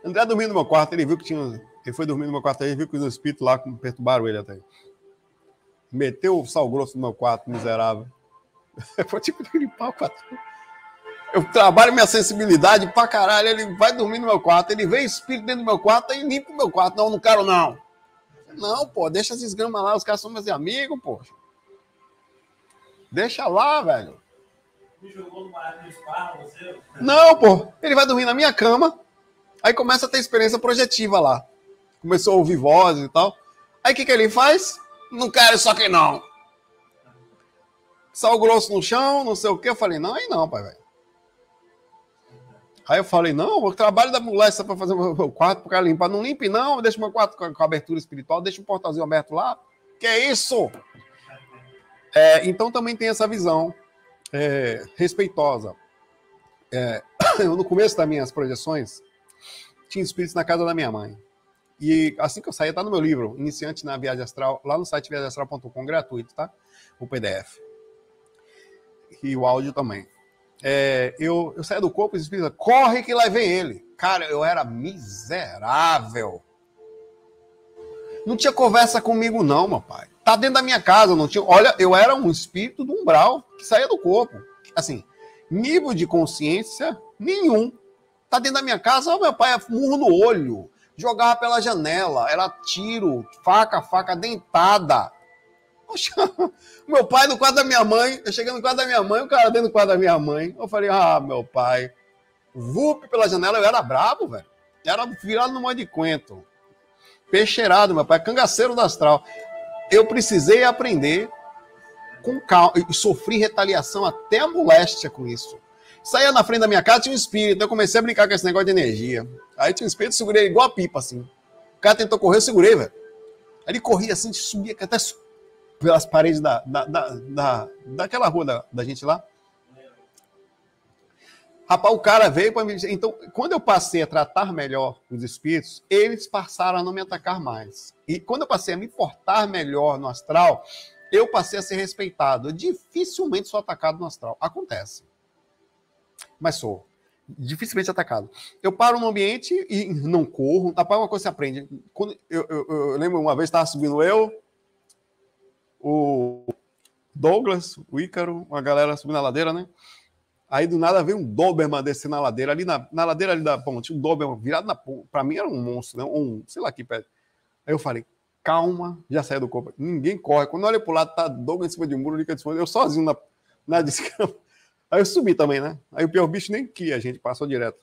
S2: André dormindo no meu quarto, ele viu que tinha ele foi dormir no meu quarto aí, viu que os espíritos lá perturbaram ele até. Meteu o sal grosso no meu quarto, miserável. <laughs> Foi tipo limpar o quarto. Eu trabalho minha sensibilidade pra caralho. Ele vai dormir no meu quarto, ele vê espírito dentro do meu quarto e limpa o meu quarto. Não, não quero não. Não, pô, deixa esses gramas lá, os caras são meus amigos, pô. Deixa lá, velho. Me jogou no você? Não, pô. Ele vai dormir na minha cama, aí começa a ter experiência projetiva lá começou a ouvir vozes e tal. Aí o que, que ele faz? Não quero só que não. Sal grosso no chão, não sei o que. Eu falei, não, aí não, pai, velho. Aí eu falei, não, o trabalho da mulher é para fazer o meu quarto, para limpar. Não limpe, não, deixa meu quarto com, abertura espiritual, deixa o portalzinho aberto lá. Que é isso? É, então também tem essa visão é, respeitosa. É, <coughs> no começo das minhas projeções, tinha espíritos na casa da minha mãe. E assim que eu sair, tá no meu livro, Iniciante na Viagem Astral, lá no site viagemastral.com, gratuito, tá? O PDF. E o áudio também. É, eu, eu saí do corpo e espírito, corre que lá vem ele. Cara, eu era miserável. Não tinha conversa comigo, não, meu pai. Tá dentro da minha casa, não tinha. Olha, eu era um espírito do umbral que saía do corpo. Assim, nível de consciência nenhum. Tá dentro da minha casa, meu pai, murro no olho jogava pela janela, era tiro, faca, faca dentada. Poxa, <laughs> meu pai no quarto da minha mãe, eu cheguei no quarto da minha mãe, o cara dentro do quarto da minha mãe. Eu falei, ah, meu pai, vup pela janela, eu era brabo, velho. Era virado no monte de quento. Peixeirado, meu pai, cangaceiro do astral. Eu precisei aprender com calma, e sofri retaliação até a moléstia com isso. Saía na frente da minha casa, tinha um espírito. Eu comecei a brincar com esse negócio de energia. Aí tinha um espírito, segurei igual a pipa, assim. O cara tentou correr, eu segurei, velho. Aí ele corria assim, subia até pelas paredes da, da, da, da, daquela rua da, da gente lá. Rapaz, o cara veio para mim. Então, quando eu passei a tratar melhor os espíritos, eles passaram a não me atacar mais. E quando eu passei a me portar melhor no astral, eu passei a ser respeitado. Eu dificilmente sou atacado no astral. Acontece. Mas sou. Dificilmente atacado. Eu paro no ambiente e não corro. Rapaz, uma coisa você aprende. Quando eu, eu, eu lembro uma vez, estava subindo eu, o Douglas, o Ícaro, uma galera subindo a ladeira, né? Aí do nada veio um Doberman descer na ladeira, ali na, na ladeira ali da ponte, um Doberman virado na ponte. Pra mim era um monstro, né? Um, sei lá que pé. Aí eu falei, calma, já saiu do corpo. Ninguém corre. Quando eu olho pro lado, tá Douglas em cima de um muro, eu sozinho na, na descama. Aí eu subi também, né? Aí o pior bicho nem que a gente passou direto.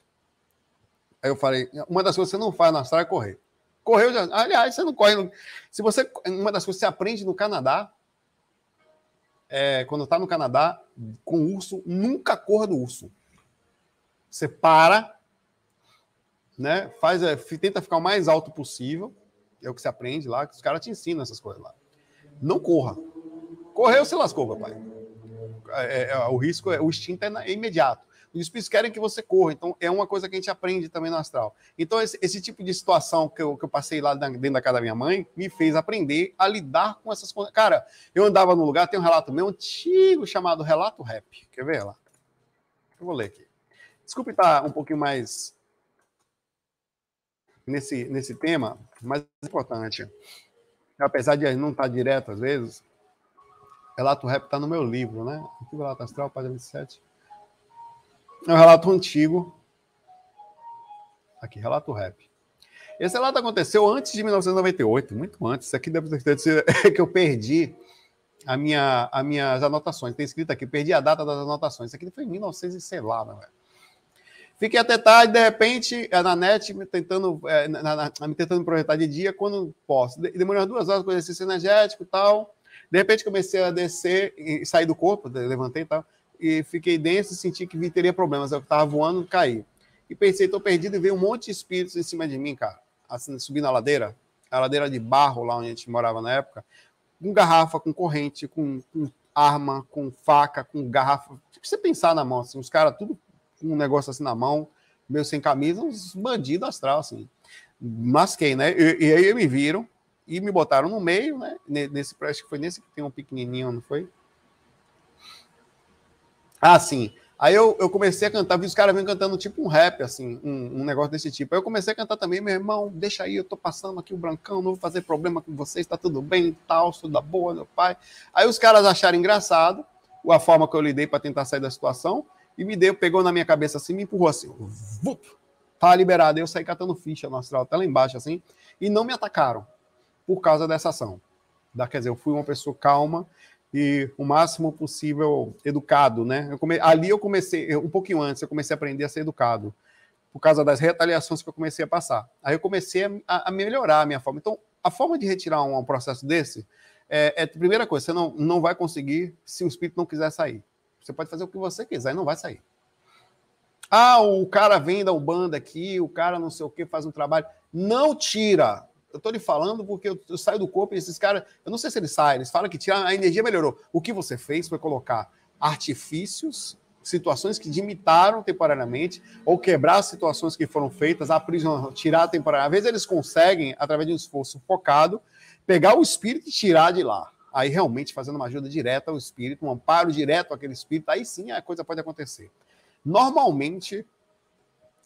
S2: Aí eu falei, uma das coisas que você não faz na estrada é correr. Correu já. Aliás, você não corre. Se você. Uma das coisas que você aprende no Canadá, é, quando está no Canadá, com urso, nunca corra do urso. Você para, né? Faz, é, tenta ficar o mais alto possível. É o que você aprende lá, que os caras te ensinam essas coisas lá. Não corra. Correu, se lascou, papai. É, é, o risco, é, o instinto é, é imediato. Os espíritos querem que você corra. Então, é uma coisa que a gente aprende também no astral. Então, esse, esse tipo de situação que eu, que eu passei lá dentro da casa da minha mãe me fez aprender a lidar com essas coisas. Cara, eu andava no lugar, tem um relato meu antigo chamado Relato Rap. Quer ver lá? Eu vou ler aqui. Desculpe estar um pouquinho mais nesse, nesse tema, mas é importante. Apesar de não estar direto às vezes, Relato Rap está no meu livro, né? Aqui, Relato Astral, página 27. É um relato antigo. Aqui, relato rap. Esse relato aconteceu antes de 1998, muito antes. Isso aqui deve ter sido <laughs> que eu perdi a minha, as minhas anotações. Tem escrito aqui, perdi a data das anotações. Isso aqui foi em 1900 e sei lá, né, Fiquei até tarde, de repente, é, na net, me tentando, é, na, na, me tentando projetar de dia quando posso. Demorou umas duas horas com exercício energético e tal. De repente comecei a descer e sair do corpo, levantei e tal e fiquei denso e senti que teria problemas. Eu estava voando, caí. E pensei, estou perdido, e veio um monte de espíritos em cima de mim, cara. Assim, subindo a ladeira, a ladeira de barro, lá onde a gente morava na época, com garrafa, com corrente, com, com arma, com faca, com garrafa. Você pensar na mão, assim, os caras tudo com um negócio assim na mão, meio sem camisa, uns bandidos astral, assim. Masquei, né? E, e aí me viram e me botaram no meio, né? Nesse, acho que foi nesse que tem um pequenininho, não foi? Ah, sim. Aí eu, eu comecei a cantar, vi os caras vêm cantando tipo um rap, assim, um, um, negócio desse tipo. Aí eu comecei a cantar também, meu irmão, deixa aí, eu tô passando aqui o brancão, não vou fazer problema com vocês, tá tudo bem, tal, sou da boa, meu pai. Aí os caras acharam engraçado a forma que eu lidei para tentar sair da situação e me deu, pegou na minha cabeça assim, me empurrou assim, vup, tá liberado. Aí eu saí catando ficha no astral, até lá embaixo assim, e não me atacaram por causa dessa ação. Da, quer dizer, eu fui uma pessoa calma e o máximo possível educado, né? Eu come... Ali eu comecei, um pouquinho antes, eu comecei a aprender a ser educado, por causa das retaliações que eu comecei a passar. Aí eu comecei a, a melhorar a minha forma. Então, a forma de retirar um, um processo desse é, é, a primeira coisa, você não, não vai conseguir se o espírito não quiser sair. Você pode fazer o que você quiser e não vai sair. Ah, o cara vem da Ubanda aqui, o cara não sei o que, faz um trabalho. Não tira eu tô lhe falando porque eu, eu saio do corpo e esses caras, eu não sei se eles saem, eles falam que tira, a energia melhorou. O que você fez foi colocar artifícios, situações que limitaram temporariamente, ou quebrar situações que foram feitas, aprisionar, tirar temporariamente. Às vezes eles conseguem, através de um esforço focado, pegar o espírito e tirar de lá. Aí realmente fazendo uma ajuda direta ao espírito, um amparo direto àquele espírito, aí sim a coisa pode acontecer. Normalmente,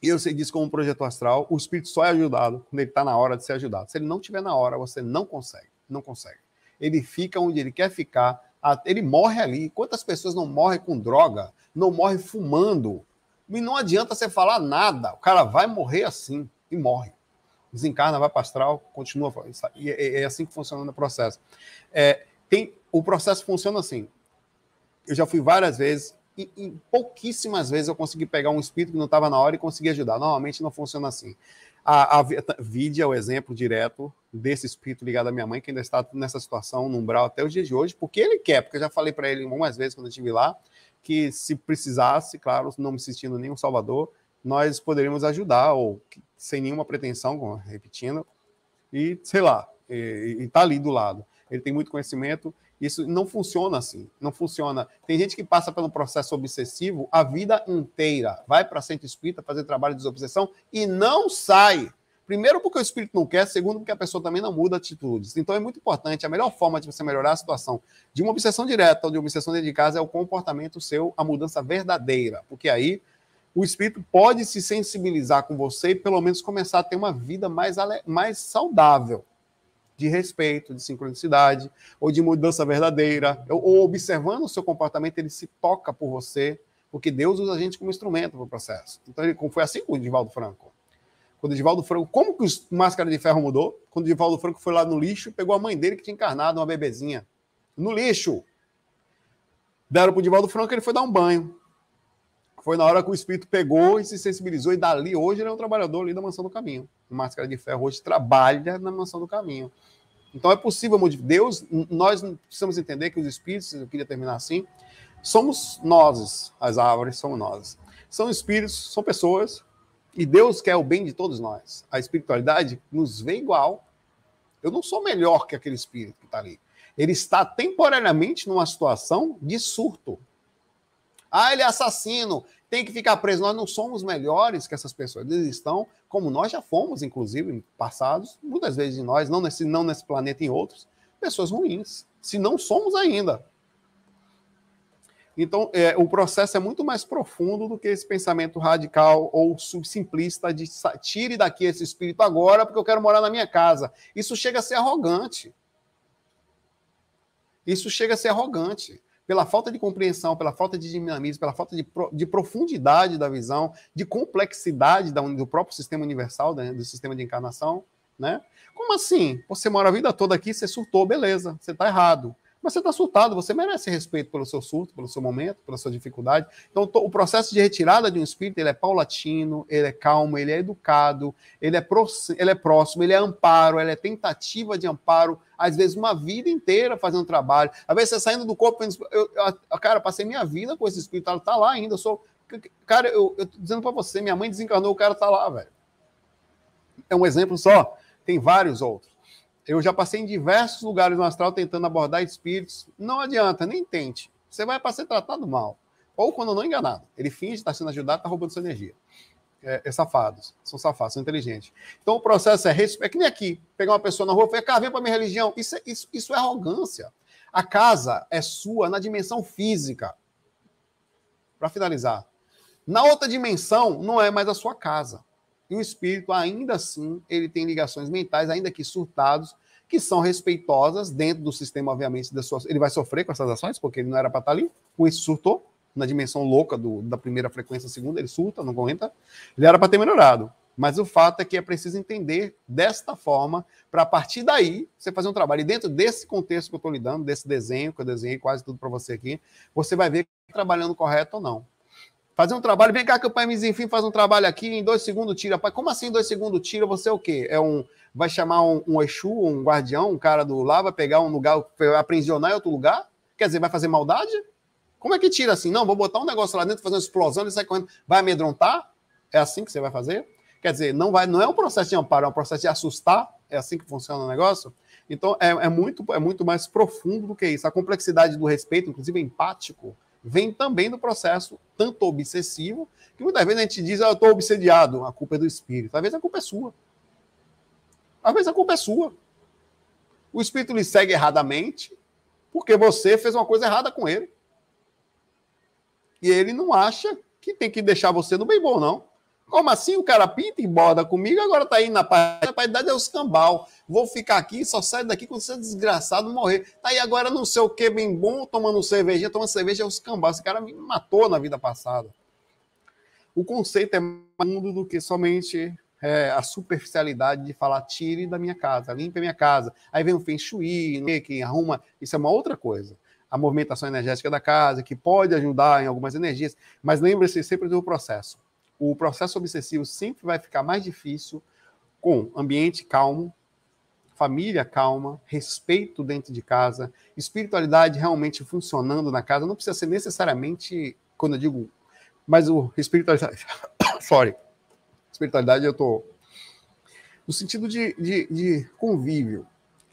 S2: eu sei disso como um projeto astral, o espírito só é ajudado quando ele está na hora de ser ajudado. Se ele não estiver na hora, você não consegue, não consegue. Ele fica onde ele quer ficar, ele morre ali. Quantas pessoas não morrem com droga, não morrem fumando? E não adianta você falar nada, o cara vai morrer assim e morre. Desencarna, vai para astral, continua. E é, é, assim que funciona o processo. É, tem, o processo funciona assim. Eu já fui várias vezes e, e, pouquíssimas vezes eu consegui pegar um espírito que não estava na hora e conseguir ajudar. Normalmente não funciona assim. A, a é o exemplo direto desse espírito ligado à minha mãe, que ainda está nessa situação, no umbral até os dias de hoje, porque ele quer, porque eu já falei para ele algumas vezes quando eu estive lá, que se precisasse, claro, não me sentindo nenhum salvador, nós poderíamos ajudar, ou sem nenhuma pretensão, repetindo, e sei lá, e está ali do lado. Ele tem muito conhecimento Isso não funciona assim. Não funciona. Tem gente que passa pelo processo obsessivo a vida inteira. Vai para centro espírita fazer trabalho de desobsessão e não sai. Primeiro, porque o espírito não quer. Segundo, porque a pessoa também não muda atitudes. Então, é muito importante. A melhor forma de você melhorar a situação de uma obsessão direta ou de uma obsessão dentro de casa é o comportamento seu, a mudança verdadeira. Porque aí o espírito pode se sensibilizar com você e pelo menos começar a ter uma vida mais, mais saudável de respeito, de sincronicidade, ou de mudança verdadeira, ou observando o seu comportamento, ele se toca por você, porque Deus usa a gente como instrumento para o processo. Então, ele, foi assim com o Divaldo Franco. Quando o Divaldo Franco, como que o Máscara de Ferro mudou? Quando o Divaldo Franco foi lá no lixo, pegou a mãe dele que tinha encarnado uma bebezinha. No lixo. Deram para o Divaldo Franco, ele foi dar um banho. Foi na hora que o espírito pegou e se sensibilizou, e dali, hoje, ele é um trabalhador ali da Mansão do Caminho. O Máscara de Ferro hoje trabalha na Mansão do Caminho. Então é possível. Deus, nós precisamos entender que os espíritos, eu queria terminar assim, somos nós, as árvores somos nós. São espíritos, são pessoas, e Deus quer o bem de todos nós. A espiritualidade nos vê igual. Eu não sou melhor que aquele espírito que está ali. Ele está temporariamente numa situação de surto. Ah, ele é assassino, tem que ficar preso. Nós não somos melhores que essas pessoas. Eles estão, como nós já fomos, inclusive, passados, muitas vezes em nós, não nesse, não nesse planeta, em outros, pessoas ruins. Se não somos ainda. Então, é, o processo é muito mais profundo do que esse pensamento radical ou simplista de tire daqui esse espírito agora porque eu quero morar na minha casa. Isso chega a ser arrogante. Isso chega a ser arrogante. Pela falta de compreensão, pela falta de dinamismo, pela falta de, de profundidade da visão, de complexidade da, do próprio sistema universal, né, do sistema de encarnação. Né? Como assim? Você mora a vida toda aqui, você surtou, beleza, você está errado. Você está surtado, você merece respeito pelo seu surto, pelo seu momento, pela sua dificuldade. Então, o processo de retirada de um espírito, ele é paulatino, ele é calmo, ele é educado, ele é, ele é próximo, ele é amparo, ele é tentativa de amparo, às vezes uma vida inteira fazendo trabalho. Às vezes você saindo do corpo, eu, eu, cara, passei minha vida com esse espírito, ele tá lá ainda, eu sou... Cara, eu, eu tô dizendo para você, minha mãe desencarnou, o cara tá lá, velho. É um exemplo só, tem vários outros. Eu já passei em diversos lugares no astral tentando abordar espíritos. Não adianta, nem tente. Você vai para ser tratado mal. Ou quando não enganado. Ele finge estar sendo ajudado, está roubando sua energia. É, é safados. São safados, são inteligentes. Então o processo é respeito. É que nem aqui. Pegar uma pessoa na rua e falar, cara, vem para minha religião. Isso é, isso, isso é arrogância. A casa é sua na dimensão física. Para finalizar. Na outra dimensão, não é mais a sua casa. E o espírito, ainda assim, ele tem ligações mentais, ainda que surtados, que são respeitosas dentro do sistema, obviamente, da sua... ele vai sofrer com essas ações, porque ele não era para estar ali, com isso surtou, na dimensão louca do, da primeira frequência, segunda, ele surta, não aguenta, ele era para ter melhorado. Mas o fato é que é preciso entender desta forma, para a partir daí você fazer um trabalho. E dentro desse contexto que eu estou lidando, desse desenho, que eu desenhei quase tudo para você aqui, você vai ver está trabalhando correto ou não. Fazer um trabalho, vem cá pai me enfim faz um trabalho aqui, em dois segundos tira. Pai, como assim em dois segundos tira? Você é o quê? É um. Vai chamar um, um Exu, um guardião, um cara do lá, vai pegar um lugar, aprisionar em outro lugar? Quer dizer, vai fazer maldade? Como é que tira assim? Não, vou botar um negócio lá dentro, fazer uma explosão, ele sai correndo. Vai amedrontar? É assim que você vai fazer? Quer dizer, não, vai, não é um processo de amparo, é um processo de assustar. É assim que funciona o negócio? Então, é, é, muito, é muito mais profundo do que isso. A complexidade do respeito, inclusive empático, vem também do processo tanto obsessivo, que muitas vezes a gente diz, ah, eu estou obsediado, a culpa é do espírito. Às vezes a culpa é sua. Às vezes a culpa é sua. O espírito lhe segue erradamente, porque você fez uma coisa errada com ele. E ele não acha que tem que deixar você no bem bom, não. Como assim? O cara pinta e borda comigo, agora tá indo na paz. A paridade é o escambau. Vou ficar aqui, só saio daqui quando você é desgraçado morrer. Tá aí agora não sei o que, bem bom, tomando cerveja, tomando cerveja é o escambau. Esse cara me matou na vida passada. O conceito é mais mundo do que somente é, a superficialidade de falar tire da minha casa, limpe a minha casa. Aí vem o Feng Shui, que arruma. Isso é uma outra coisa. A movimentação energética da casa, que pode ajudar em algumas energias, mas lembre-se sempre do processo o processo obsessivo sempre vai ficar mais difícil com ambiente calmo, família calma, respeito dentro de casa, espiritualidade realmente funcionando na casa. Não precisa ser necessariamente, quando eu digo, mas o espiritualidade. <coughs> sorry. Espiritualidade eu tô. No sentido de, de, de convívio.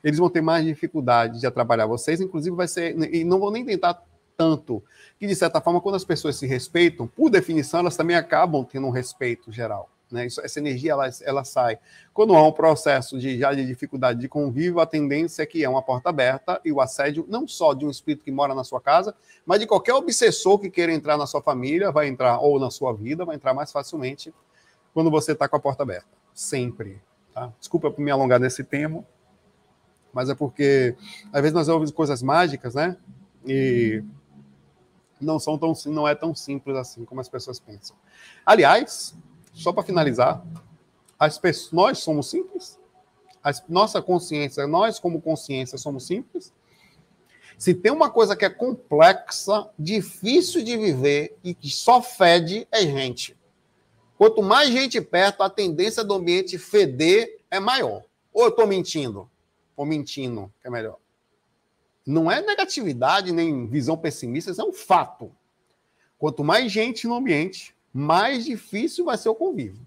S2: eles vão ter mais dificuldade de atrapalhar vocês, inclusive vai ser, e não vão nem tentar tanto, que de certa forma, quando as pessoas se respeitam, por definição, elas também acabam tendo um respeito geral. Né? Isso, essa energia ela, ela sai. Quando há um processo de, já de dificuldade de convívio, a tendência é que é uma porta aberta e o assédio não só de um espírito que mora na sua casa, mas de qualquer obsessor que queira entrar na sua família, vai entrar, ou na sua vida, vai entrar mais facilmente quando você está com a porta aberta. Sempre. Tá? Desculpa por me alongar nesse tema, mas é porque às vezes nós ouvimos coisas mágicas, né? E não são tão não é tão simples assim como as pessoas pensam. Aliás, só para finalizar, as pessoas, nós somos simples. As, nossa consciência, nós como consciência somos simples. Se tem uma coisa que é complexa, difícil de viver e que só fede, é gente. Quanto mais gente perto, a tendência do ambiente feder é maior. Ou eu estou mentindo? Ou mentindo, que é melhor. Não é negatividade nem visão pessimista, isso é um fato. Quanto mais gente no ambiente, mais difícil vai ser o convívio.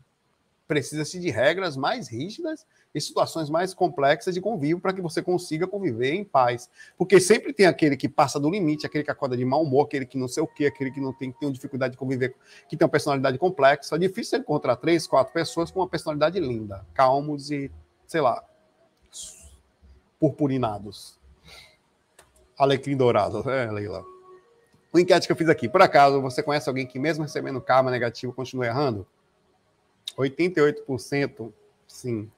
S2: Precisa-se de regras mais rígidas e situações mais complexas de convívio para que você consiga conviver em paz. Porque sempre tem aquele que passa do limite, aquele que acorda de mau humor, aquele que não sei o quê, aquele que não tem, que tem dificuldade de conviver, que tem uma personalidade complexa. É difícil encontrar três, quatro pessoas com uma personalidade linda, calmos e, sei lá, purpurinados. Alecrim dourado, é, Leila. O enquete que eu fiz aqui. Por acaso, você conhece alguém que, mesmo recebendo karma negativo, continua errando? 88% sim.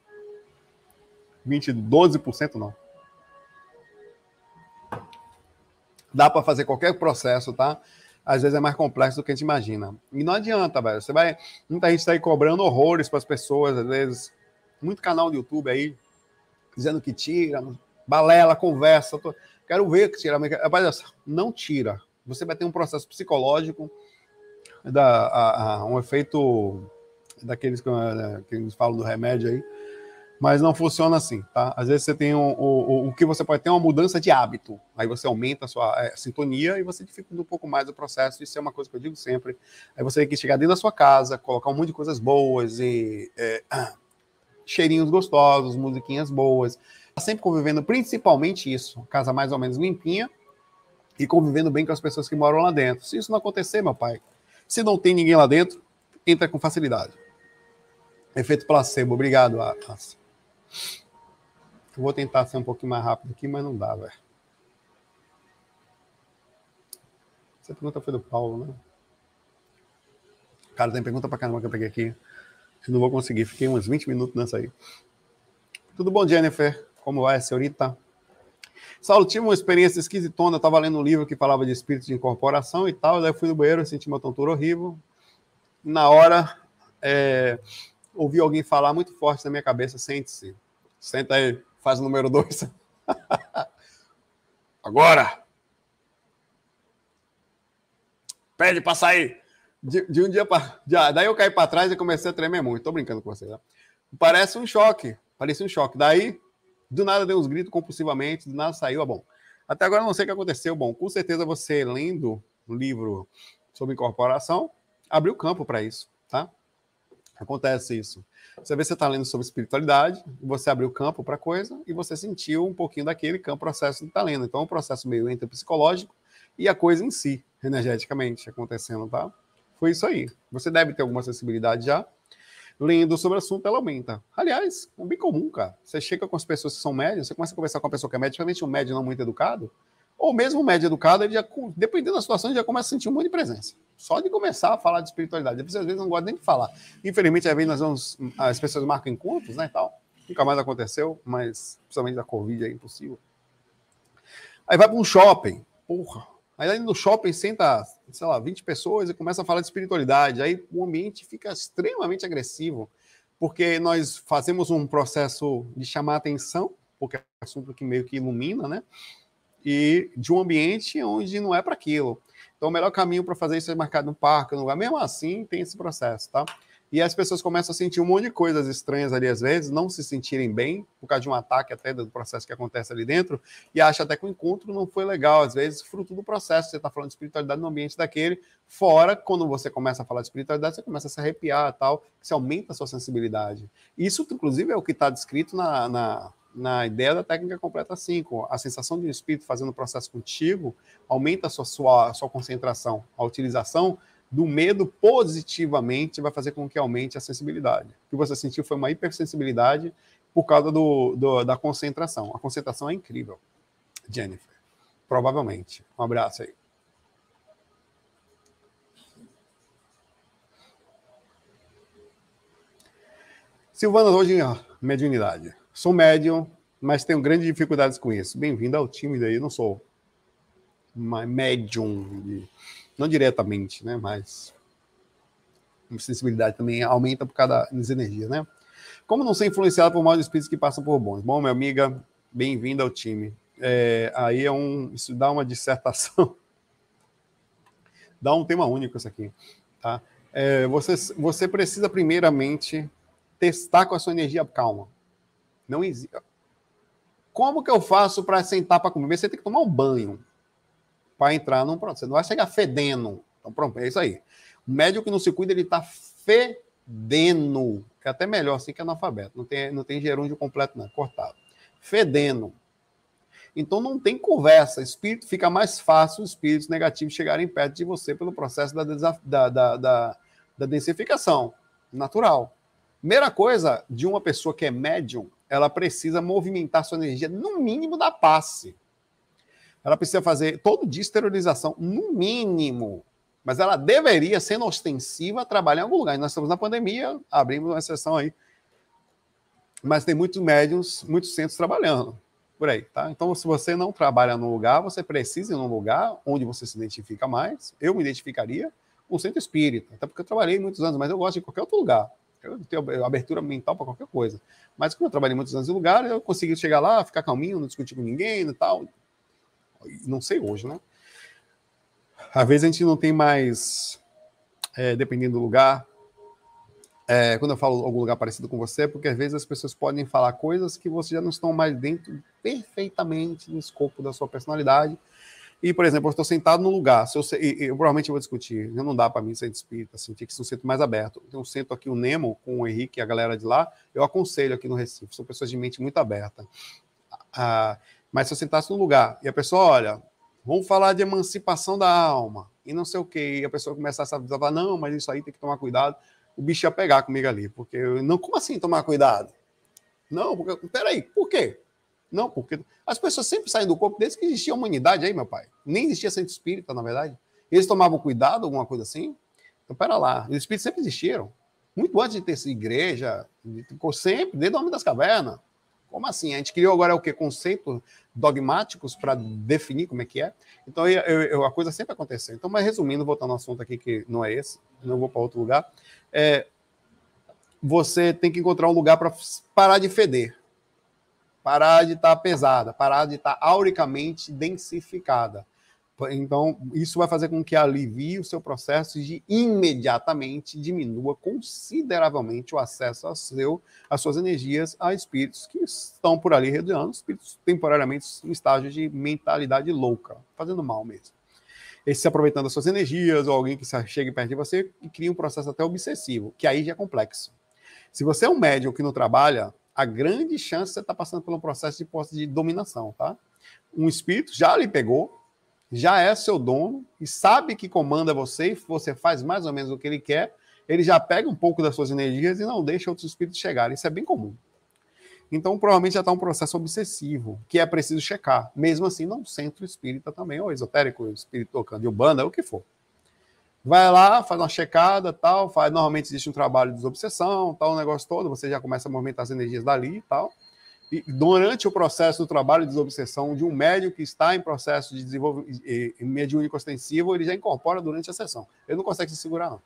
S2: 20, 12% não. Dá para fazer qualquer processo, tá? Às vezes é mais complexo do que a gente imagina. E não adianta, velho. Você vai. Muita gente está aí cobrando horrores para as pessoas, às vezes. Muito canal do YouTube aí, dizendo que tira, balela, conversa. Tô... Quero ver que tira. Mas não tira você vai ter um processo psicológico, da, a, a, um efeito daqueles que, né, que eles falam do remédio aí, mas não funciona assim, tá? Às vezes você tem um, o, o que você pode ter é uma mudança de hábito, aí você aumenta a sua é, sintonia e você dificulta um pouco mais o processo, isso é uma coisa que eu digo sempre, aí você tem que chegar dentro da sua casa, colocar um monte de coisas boas e é, <clears throat> cheirinhos gostosos, musiquinhas boas, sempre convivendo principalmente isso, casa mais ou menos limpinha, e convivendo bem com as pessoas que moram lá dentro. Se isso não acontecer, meu pai, se não tem ninguém lá dentro, entra com facilidade. Efeito placebo. Obrigado, Atas. Eu vou tentar ser um pouquinho mais rápido aqui, mas não dá, velho. Essa pergunta foi do Paulo, né? Cara, tem pergunta pra caramba que eu peguei aqui. Eu não vou conseguir. Fiquei uns 20 minutos nessa aí. Tudo bom, Jennifer? Como vai, senhorita? Saulo, tive uma experiência esquisitona, estava lendo um livro que falava de espírito de incorporação e tal, daí fui no banheiro, senti uma tontura horrível. Na hora, é, ouvi alguém falar muito forte na minha cabeça, sente-se. Senta aí, faz o número dois. <laughs> Agora! Pede para sair. De, de, um dia para. Daí eu caí para trás e comecei a tremer muito. Tô brincando com você. Né? Parece um choque. Parecia um choque. Daí do nada deu uns gritos compulsivamente, do nada saiu, ah, bom. Até agora não sei o que aconteceu. Bom, com certeza você lendo o livro sobre incorporação, abriu campo para isso, tá? Acontece isso. Você vê você está lendo sobre espiritualidade, você abriu campo para coisa e você sentiu um pouquinho daquele campo processo que está lendo. Então, é um processo meio entre psicológico e a coisa em si, energeticamente acontecendo, tá? Foi isso aí. Você deve ter alguma sensibilidade já lendo sobre o assunto, ela aumenta. Aliás, é bem comum, cara. Você chega com as pessoas que são médias, você começa a conversar com uma pessoa que é média, principalmente um médio não muito educado, ou mesmo um médio educado, ele já, dependendo da situação, ele já começa a sentir um monte de presença. Só de começar a falar de espiritualidade. Depois, às vezes, não gosta nem de falar. Infelizmente, às vezes, nós vamos, as pessoas marcam encontros, né, e tal. Nunca mais aconteceu, mas principalmente da Covid é impossível. Aí vai para um shopping. Porra, Aí no shopping senta, sei lá, 20 pessoas e começa a falar de espiritualidade. Aí o ambiente fica extremamente agressivo, porque nós fazemos um processo de chamar atenção, porque é um assunto que meio que ilumina, né? E de um ambiente onde não é para aquilo. Então, o melhor caminho para fazer isso é marcar no parque, no lugar. Mesmo assim, tem esse processo, tá? E as pessoas começam a sentir um monte de coisas estranhas ali, às vezes, não se sentirem bem, por causa de um ataque até do processo que acontece ali dentro, e acha até que o encontro não foi legal, às vezes, fruto do processo. Você está falando de espiritualidade no ambiente daquele, fora, quando você começa a falar de espiritualidade, você começa a se arrepiar tal, você aumenta a sua sensibilidade. Isso, inclusive, é o que está descrito na, na, na ideia da técnica completa 5. A sensação de um espírito fazendo o processo contigo aumenta a sua, sua, a sua concentração. A utilização do medo positivamente vai fazer com que aumente a sensibilidade. O que você sentiu foi uma hipersensibilidade por causa do, do, da concentração. A concentração é incrível, Jennifer. Provavelmente. Um abraço aí. Silvana, hoje, mediunidade. Sou médium, mas tenho grandes dificuldades com isso. Bem-vindo ao time daí. Não sou médium, não diretamente, né? Mas a sensibilidade também aumenta por causa das energias, né? Como não ser influenciado por maus espíritos que passam por bons? Bom, minha amiga, bem-vinda ao time. É, aí é um. Isso dá uma dissertação. <laughs> dá um tema único isso aqui. Tá? É, você, você precisa, primeiramente, testar com a sua energia calma. Não existe. Como que eu faço para sentar para comer? Você tem que tomar um banho para entrar num processo. Você não vai chegar fedendo. Então, pronto, é isso aí. O médico que não se cuida, ele está fedendo. É até melhor assim que analfabeto. Não tem, não tem gerúndio completo, não. É cortado. Fedendo. Então não tem conversa. Espírito fica mais fácil os espíritos negativos chegarem perto de você pelo processo da, da, da, da, da densificação natural. Primeira coisa de uma pessoa que é médium, ela precisa movimentar sua energia no mínimo da passe. Ela precisa fazer todo dia esterilização, no mínimo. Mas ela deveria, sendo ostensiva, trabalhar em algum lugar. E nós estamos na pandemia, abrimos uma exceção aí. Mas tem muitos médiums, muitos centros trabalhando por aí, tá? Então, se você não trabalha num lugar, você precisa ir num lugar onde você se identifica mais. Eu me identificaria com o centro espírita, até porque eu trabalhei muitos anos, mas eu gosto de qualquer outro lugar. Eu tenho abertura mental para qualquer coisa. Mas como eu trabalhei muitos anos em lugar, eu consegui chegar lá, ficar calminho, não discutir com ninguém e tal. Não sei hoje, né? Às vezes a gente não tem mais, é, dependendo do lugar. É, quando eu falo algum lugar parecido com você, é porque às vezes as pessoas podem falar coisas que você já não estão mais dentro perfeitamente do escopo da sua personalidade e, por exemplo, eu estou sentado no lugar, se eu, eu, eu provavelmente vou discutir, não dá para mim ser espírita, assim, tinha que ser um centro mais aberto. Tem um centro aqui, o Nemo, com o Henrique e a galera de lá, eu aconselho aqui no Recife, são pessoas de mente muito aberta. Ah, mas se eu sentasse no lugar e a pessoa, olha, vamos falar de emancipação da alma, e não sei o quê, e a pessoa começasse a falar, não, mas isso aí tem que tomar cuidado, o bicho ia pegar comigo ali, porque eu, não, como assim tomar cuidado? Não, porque, peraí, por quê? Não, porque as pessoas sempre saem do corpo desde que existia a humanidade aí, meu pai. Nem existia centro espírita, na verdade. Eles tomavam cuidado, alguma coisa assim. Então, pera lá. Os espíritos sempre existiram. Muito antes de ter essa igreja, ficou sempre, desde o homem das cavernas. Como assim? A gente criou agora o quê? Conceitos dogmáticos para definir como é que é. Então, eu, eu, a coisa sempre aconteceu. Então, mas resumindo, voltando ao assunto aqui, que não é esse, não vou para outro lugar, é, você tem que encontrar um lugar para parar de feder parar de estar tá pesada, parar de estar tá auricamente densificada. Então, isso vai fazer com que alivie o seu processo e imediatamente diminua consideravelmente o acesso ao seu, às suas energias a espíritos que estão por ali redoando, espíritos temporariamente em estágio de mentalidade louca, fazendo mal mesmo. Esse se aproveitando das suas energias, ou alguém que chegue perto de você e cria um processo até obsessivo, que aí já é complexo. Se você é um médium que não trabalha, a grande chance de você estar tá passando por um processo de posse de dominação, tá? Um espírito já lhe pegou, já é seu dono e sabe que comanda você e você faz mais ou menos o que ele quer, ele já pega um pouco das suas energias e não deixa outros espíritos chegarem. Isso é bem comum. Então, provavelmente já está um processo obsessivo, que é preciso checar. Mesmo assim, não centro espírita também, ou esotérico, espírito tocando de Ubanda, o que for. Vai lá, faz uma checada, tal, faz, normalmente existe um trabalho de desobsessão, tal, o negócio todo, você já começa a movimentar as energias dali e tal. E durante o processo do trabalho de desobsessão de um médico que está em processo de desenvolvimento mediúnico ostensivo, ele já incorpora durante a sessão. Ele não consegue se segurar, não.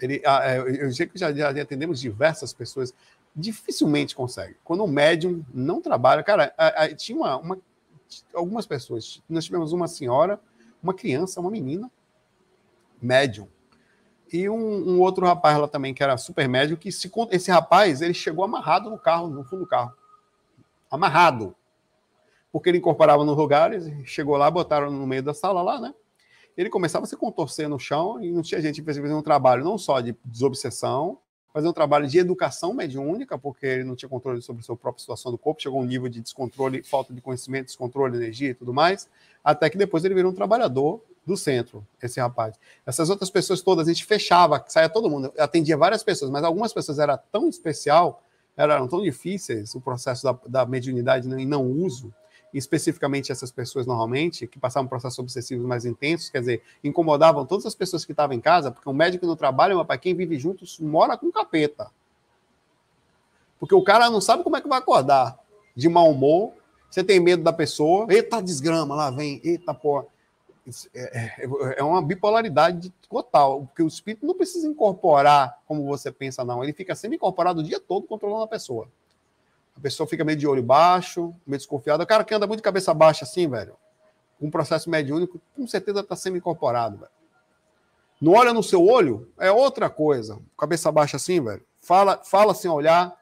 S2: Ele, é, eu sei que já, já atendemos diversas pessoas, dificilmente consegue. Quando um médium não trabalha, cara, tinha uma, uma, algumas pessoas. Nós tivemos uma senhora, uma criança, uma menina, médium. E um, um, outro rapaz lá também, que era super médium, que se, esse rapaz, ele chegou amarrado no carro, no fundo do carro. Amarrado. Porque ele incorporava nos lugares, chegou lá, botaram no meio da sala lá, né? Ele começava a se contorcer no chão e não tinha gente fazendo um trabalho não só de desobsessão, fazer um trabalho de educação mediúnica, porque ele não tinha controle sobre a sua própria situação do corpo, chegou a um nível de descontrole, falta de conhecimento, descontrole, energia e tudo mais, até que depois ele virou um trabalhador do centro, esse rapaz. Essas outras pessoas todas, a gente fechava, saia todo mundo, atendia várias pessoas, mas algumas pessoas era tão especial, eram tão difíceis o processo da, da mediunidade em não uso, especificamente essas pessoas normalmente, que passavam processos obsessivos mais intensos, quer dizer, incomodavam todas as pessoas que estavam em casa, porque um médico no trabalho, para quem vive junto, mora com capeta. Porque o cara não sabe como é que vai acordar. De mau humor, você tem medo da pessoa, eita desgrama, lá vem, eita porra. É, é, é uma bipolaridade total, porque o espírito não precisa incorporar como você pensa, não. Ele fica sempre incorporado o dia todo controlando a pessoa. A pessoa fica meio de olho baixo, meio desconfiada. O cara que anda muito de cabeça baixa assim, velho, com um processo mediúnico, com certeza está sendo incorporado, velho. Não olha no seu olho, é outra coisa. Cabeça baixa assim, velho. Fala, fala sem olhar.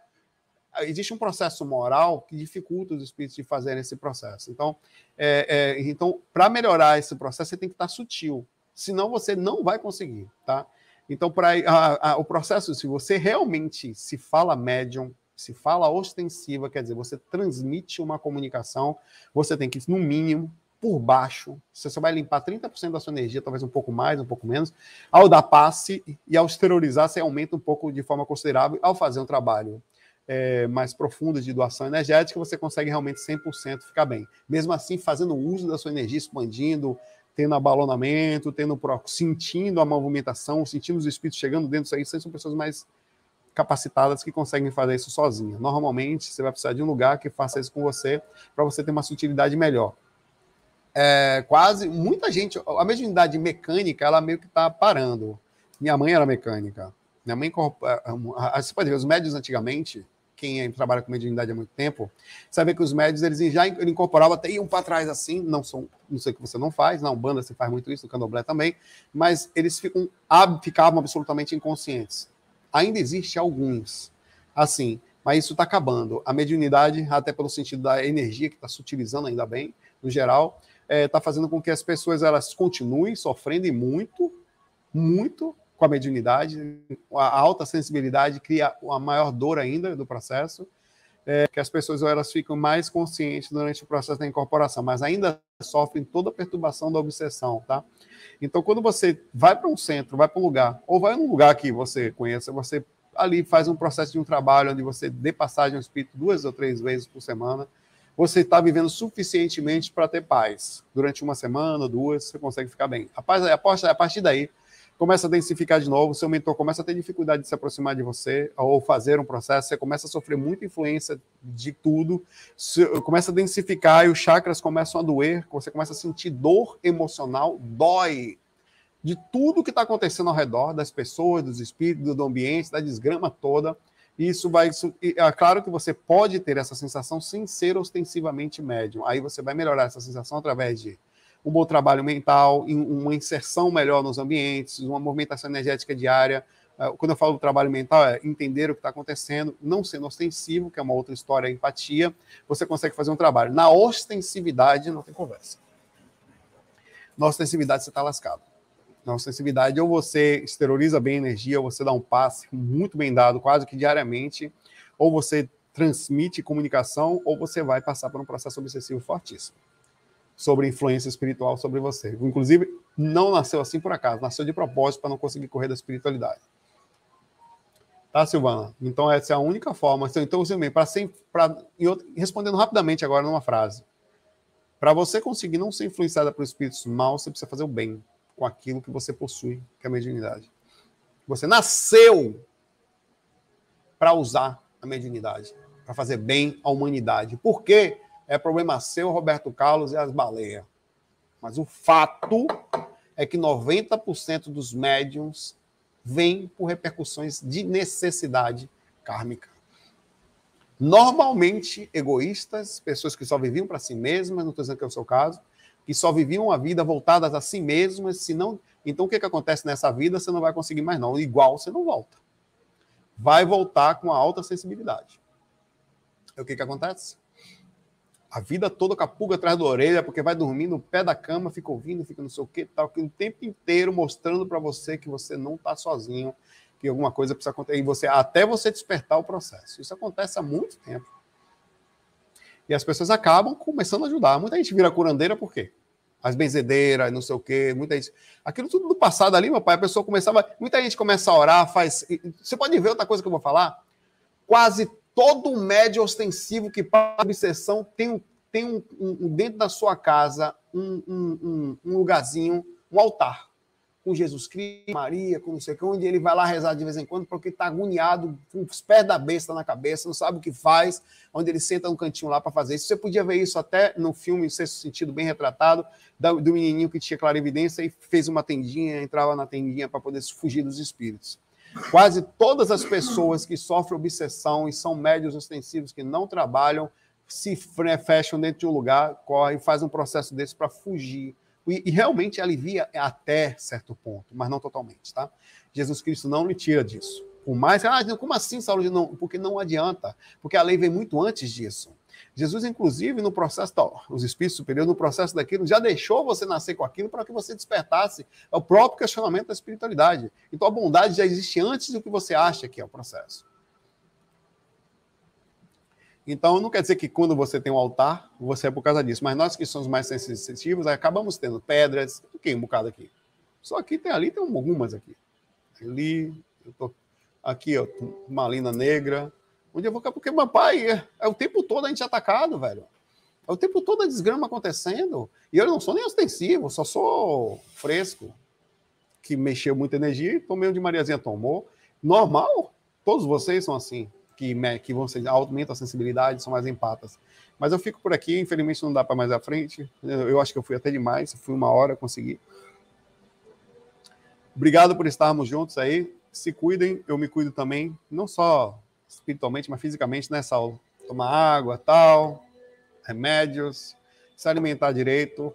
S2: Existe um processo moral que dificulta os espíritos de fazerem esse processo. Então, é, é, então para melhorar esse processo, você tem que estar sutil. Senão, você não vai conseguir, tá? Então, para o processo, se você realmente se fala médium, se fala ostensiva, quer dizer, você transmite uma comunicação, você tem que, no mínimo, por baixo, você só vai limpar 30% da sua energia, talvez um pouco mais, um pouco menos. Ao dar passe e ao exteriorizar, você aumenta um pouco de forma considerável. Ao fazer um trabalho é, mais profundo de doação energética, você consegue realmente 100% ficar bem. Mesmo assim, fazendo uso da sua energia, expandindo, tendo abalonamento, tendo sentindo a movimentação, sentindo os espíritos chegando dentro disso aí, são pessoas mais capacitadas que conseguem fazer isso sozinha. Normalmente, você vai precisar de um lugar que faça isso com você, para você ter uma sutilidade melhor. É, quase, muita gente, a mediunidade mecânica, ela meio que está parando. Minha mãe era mecânica. Minha mãe, você pode ver, os médios antigamente, quem trabalha com mediunidade há muito tempo, sabe que os médios, eles já incorporavam, até iam para trás assim, não são, não sei o que você não faz, na Umbanda você faz muito isso, no Candomblé também, mas eles ficam, ficavam absolutamente inconscientes ainda existe alguns. Assim, mas isso está acabando. A mediunidade, até pelo sentido da energia que está se utilizando ainda bem, no geral, está é, tá fazendo com que as pessoas elas continuem sofrendo e muito, muito com a mediunidade. A alta sensibilidade cria a maior dor ainda do processo, é, que as pessoas elas ficam mais conscientes durante o processo da incorporação, mas ainda sofrem toda a perturbação da obsessão, tá? Então, quando você vai para um centro, vai para um lugar, ou vai num lugar que você conheça, você ali faz um processo de um trabalho onde você dê passagem ao espírito duas ou três vezes por semana, você está vivendo suficientemente para ter paz. Durante uma semana, duas, você consegue ficar bem. A, paz, a partir daí, começa a densificar de novo, seu mentor começa a ter dificuldade de se aproximar de você ou fazer um processo, você começa a sofrer muita influência de tudo, começa a densificar e os chakras começam a doer, você começa a sentir dor emocional, dói de tudo que está acontecendo ao redor, das pessoas, dos espíritos, do ambiente, da desgrama toda. Isso vai. Isso, é claro que você pode ter essa sensação sem ser ostensivamente médium. Aí você vai melhorar essa sensação através de um bom trabalho mental, uma inserção melhor nos ambientes, uma movimentação energética diária. Ah, quando eu falo do trabalho mental, é entender o que está acontecendo, não sendo ostensivo, que é uma outra história, a empatia, você consegue fazer um trabalho. Na ostensividade, não tem conversa. Na ostensividade, você está lascado. Na ostensividade, ou você exterioriza bem a energia, ou você dá um passe muito bem dado, quase que diariamente, ou você transmite comunicação, ou você vai passar por um processo obsessivo fortíssimo sobre influência espiritual sobre você. Inclusive, não nasceu assim por acaso, nasceu de propósito para não conseguir correr da espiritualidade. Tá, Silvana? Então, essa é a única forma. Então, para sempre, pra, respondendo rapidamente agora numa frase. Para você conseguir não ser influenciada por espíritos maus, você precisa fazer o bem com aquilo que você possui, que é a mediunidade. Você nasceu para usar a mediunidade, para fazer bem à humanidade. Por quê? É problema seu, Roberto Carlos e as baleias. Mas o fato é que 90% dos médiums vêm por repercussões de necessidade kármica. Normalmente egoístas, pessoas que só viviam para si mesmas, não estou dizendo que é o seu caso, que só viviam a vida voltadas a si mesmas, se não, então o que, que acontece nessa vida? Você não vai conseguir mais não, igual você não volta. Vai voltar com a alta sensibilidade. E o que, que acontece? A vida toda com a pulga atrás da orelha, porque vai dormir no pé da cama, fica ouvindo, fica não sei o que, tal, que o tempo inteiro mostrando para você que você não está sozinho, que alguma coisa precisa acontecer, e você, até você despertar o processo. Isso acontece há muito tempo. E as pessoas acabam começando a ajudar. Muita gente vira curandeira por quê? As benzedeiras, não sei o quê, muita gente. Aquilo tudo do passado ali, meu pai, a pessoa começava. Muita gente começa a orar, faz. Você pode ver outra coisa que eu vou falar? Quase todo médio ostensivo que passa obsessão tem, tem um, um, dentro da sua casa um, um, um lugarzinho, um altar com Jesus Cristo, Maria, com não sei o que, onde ele vai lá rezar de vez em quando, porque está agoniado, com os pés da besta na cabeça, não sabe o que faz, onde ele senta no cantinho lá para fazer isso. Você podia ver isso até no filme, em sexto sentido, bem retratado, do menininho que tinha clarividência e fez uma tendinha, entrava na tendinha para poder fugir dos espíritos. Quase todas as pessoas que sofrem obsessão e são médios ostensivos que não trabalham, se fecham dentro de um lugar, correm, fazem um processo desse para fugir e, e, realmente alivia até certo ponto, mas não totalmente, tá? Jesus Cristo não lhe tira disso. Por mais, ah, como assim, Saulo? Não, porque não adianta, porque a lei vem muito antes disso. Jesus, inclusive, no processo, os espíritos superiores, no processo daquilo, já deixou você nascer com aquilo para que você despertasse o próprio questionamento da espiritualidade. Então a bondade já existe antes do que você acha que é o processo. Então, não quer dizer que quando você tem um altar, você é por causa disso. Mas nós que somos mais sensitivos, acabamos tendo pedras. O um bocado aqui? Só aqui tem ali, tem algumas aqui. Ali, eu tô aqui, ó, malina negra. Onde eu vou Porque meu pai é, é, o tempo todo a gente atacado, velho. É o tempo todo a desgrama acontecendo. E eu não sou nem ostensivo, só sou fresco. Que mexeu muita energia tomei onde Mariazinha tomou. Normal, todos vocês são assim que, que vão ser, aumentam a sensibilidade, são mais empatas. Mas eu fico por aqui, infelizmente não dá para mais à frente. Eu acho que eu fui até demais, fui uma hora, consegui. Obrigado por estarmos juntos aí. Se cuidem, eu me cuido também, não só espiritualmente, mas fisicamente, né, Saulo? Tomar água, tal, remédios, se alimentar direito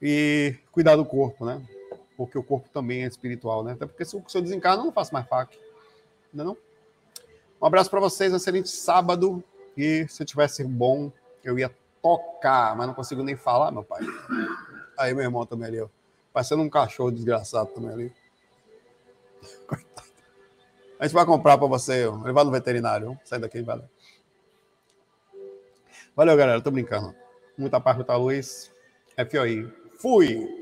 S2: e cuidar do corpo, né? Porque o corpo também é espiritual, né? Até porque se eu desencarno, eu não faço mais fac. Ainda não? Um abraço para vocês, um excelente sábado. E se eu tivesse bom, eu ia tocar, mas não consigo nem falar, meu pai. Aí, meu irmão também ali, ó. Parecendo um cachorro desgraçado também ali. A gente vai comprar para você, ó. levar no veterinário. Sai daqui, valeu. Valeu, galera. Tô brincando. Muita paz, muita luz. FOI. Fui!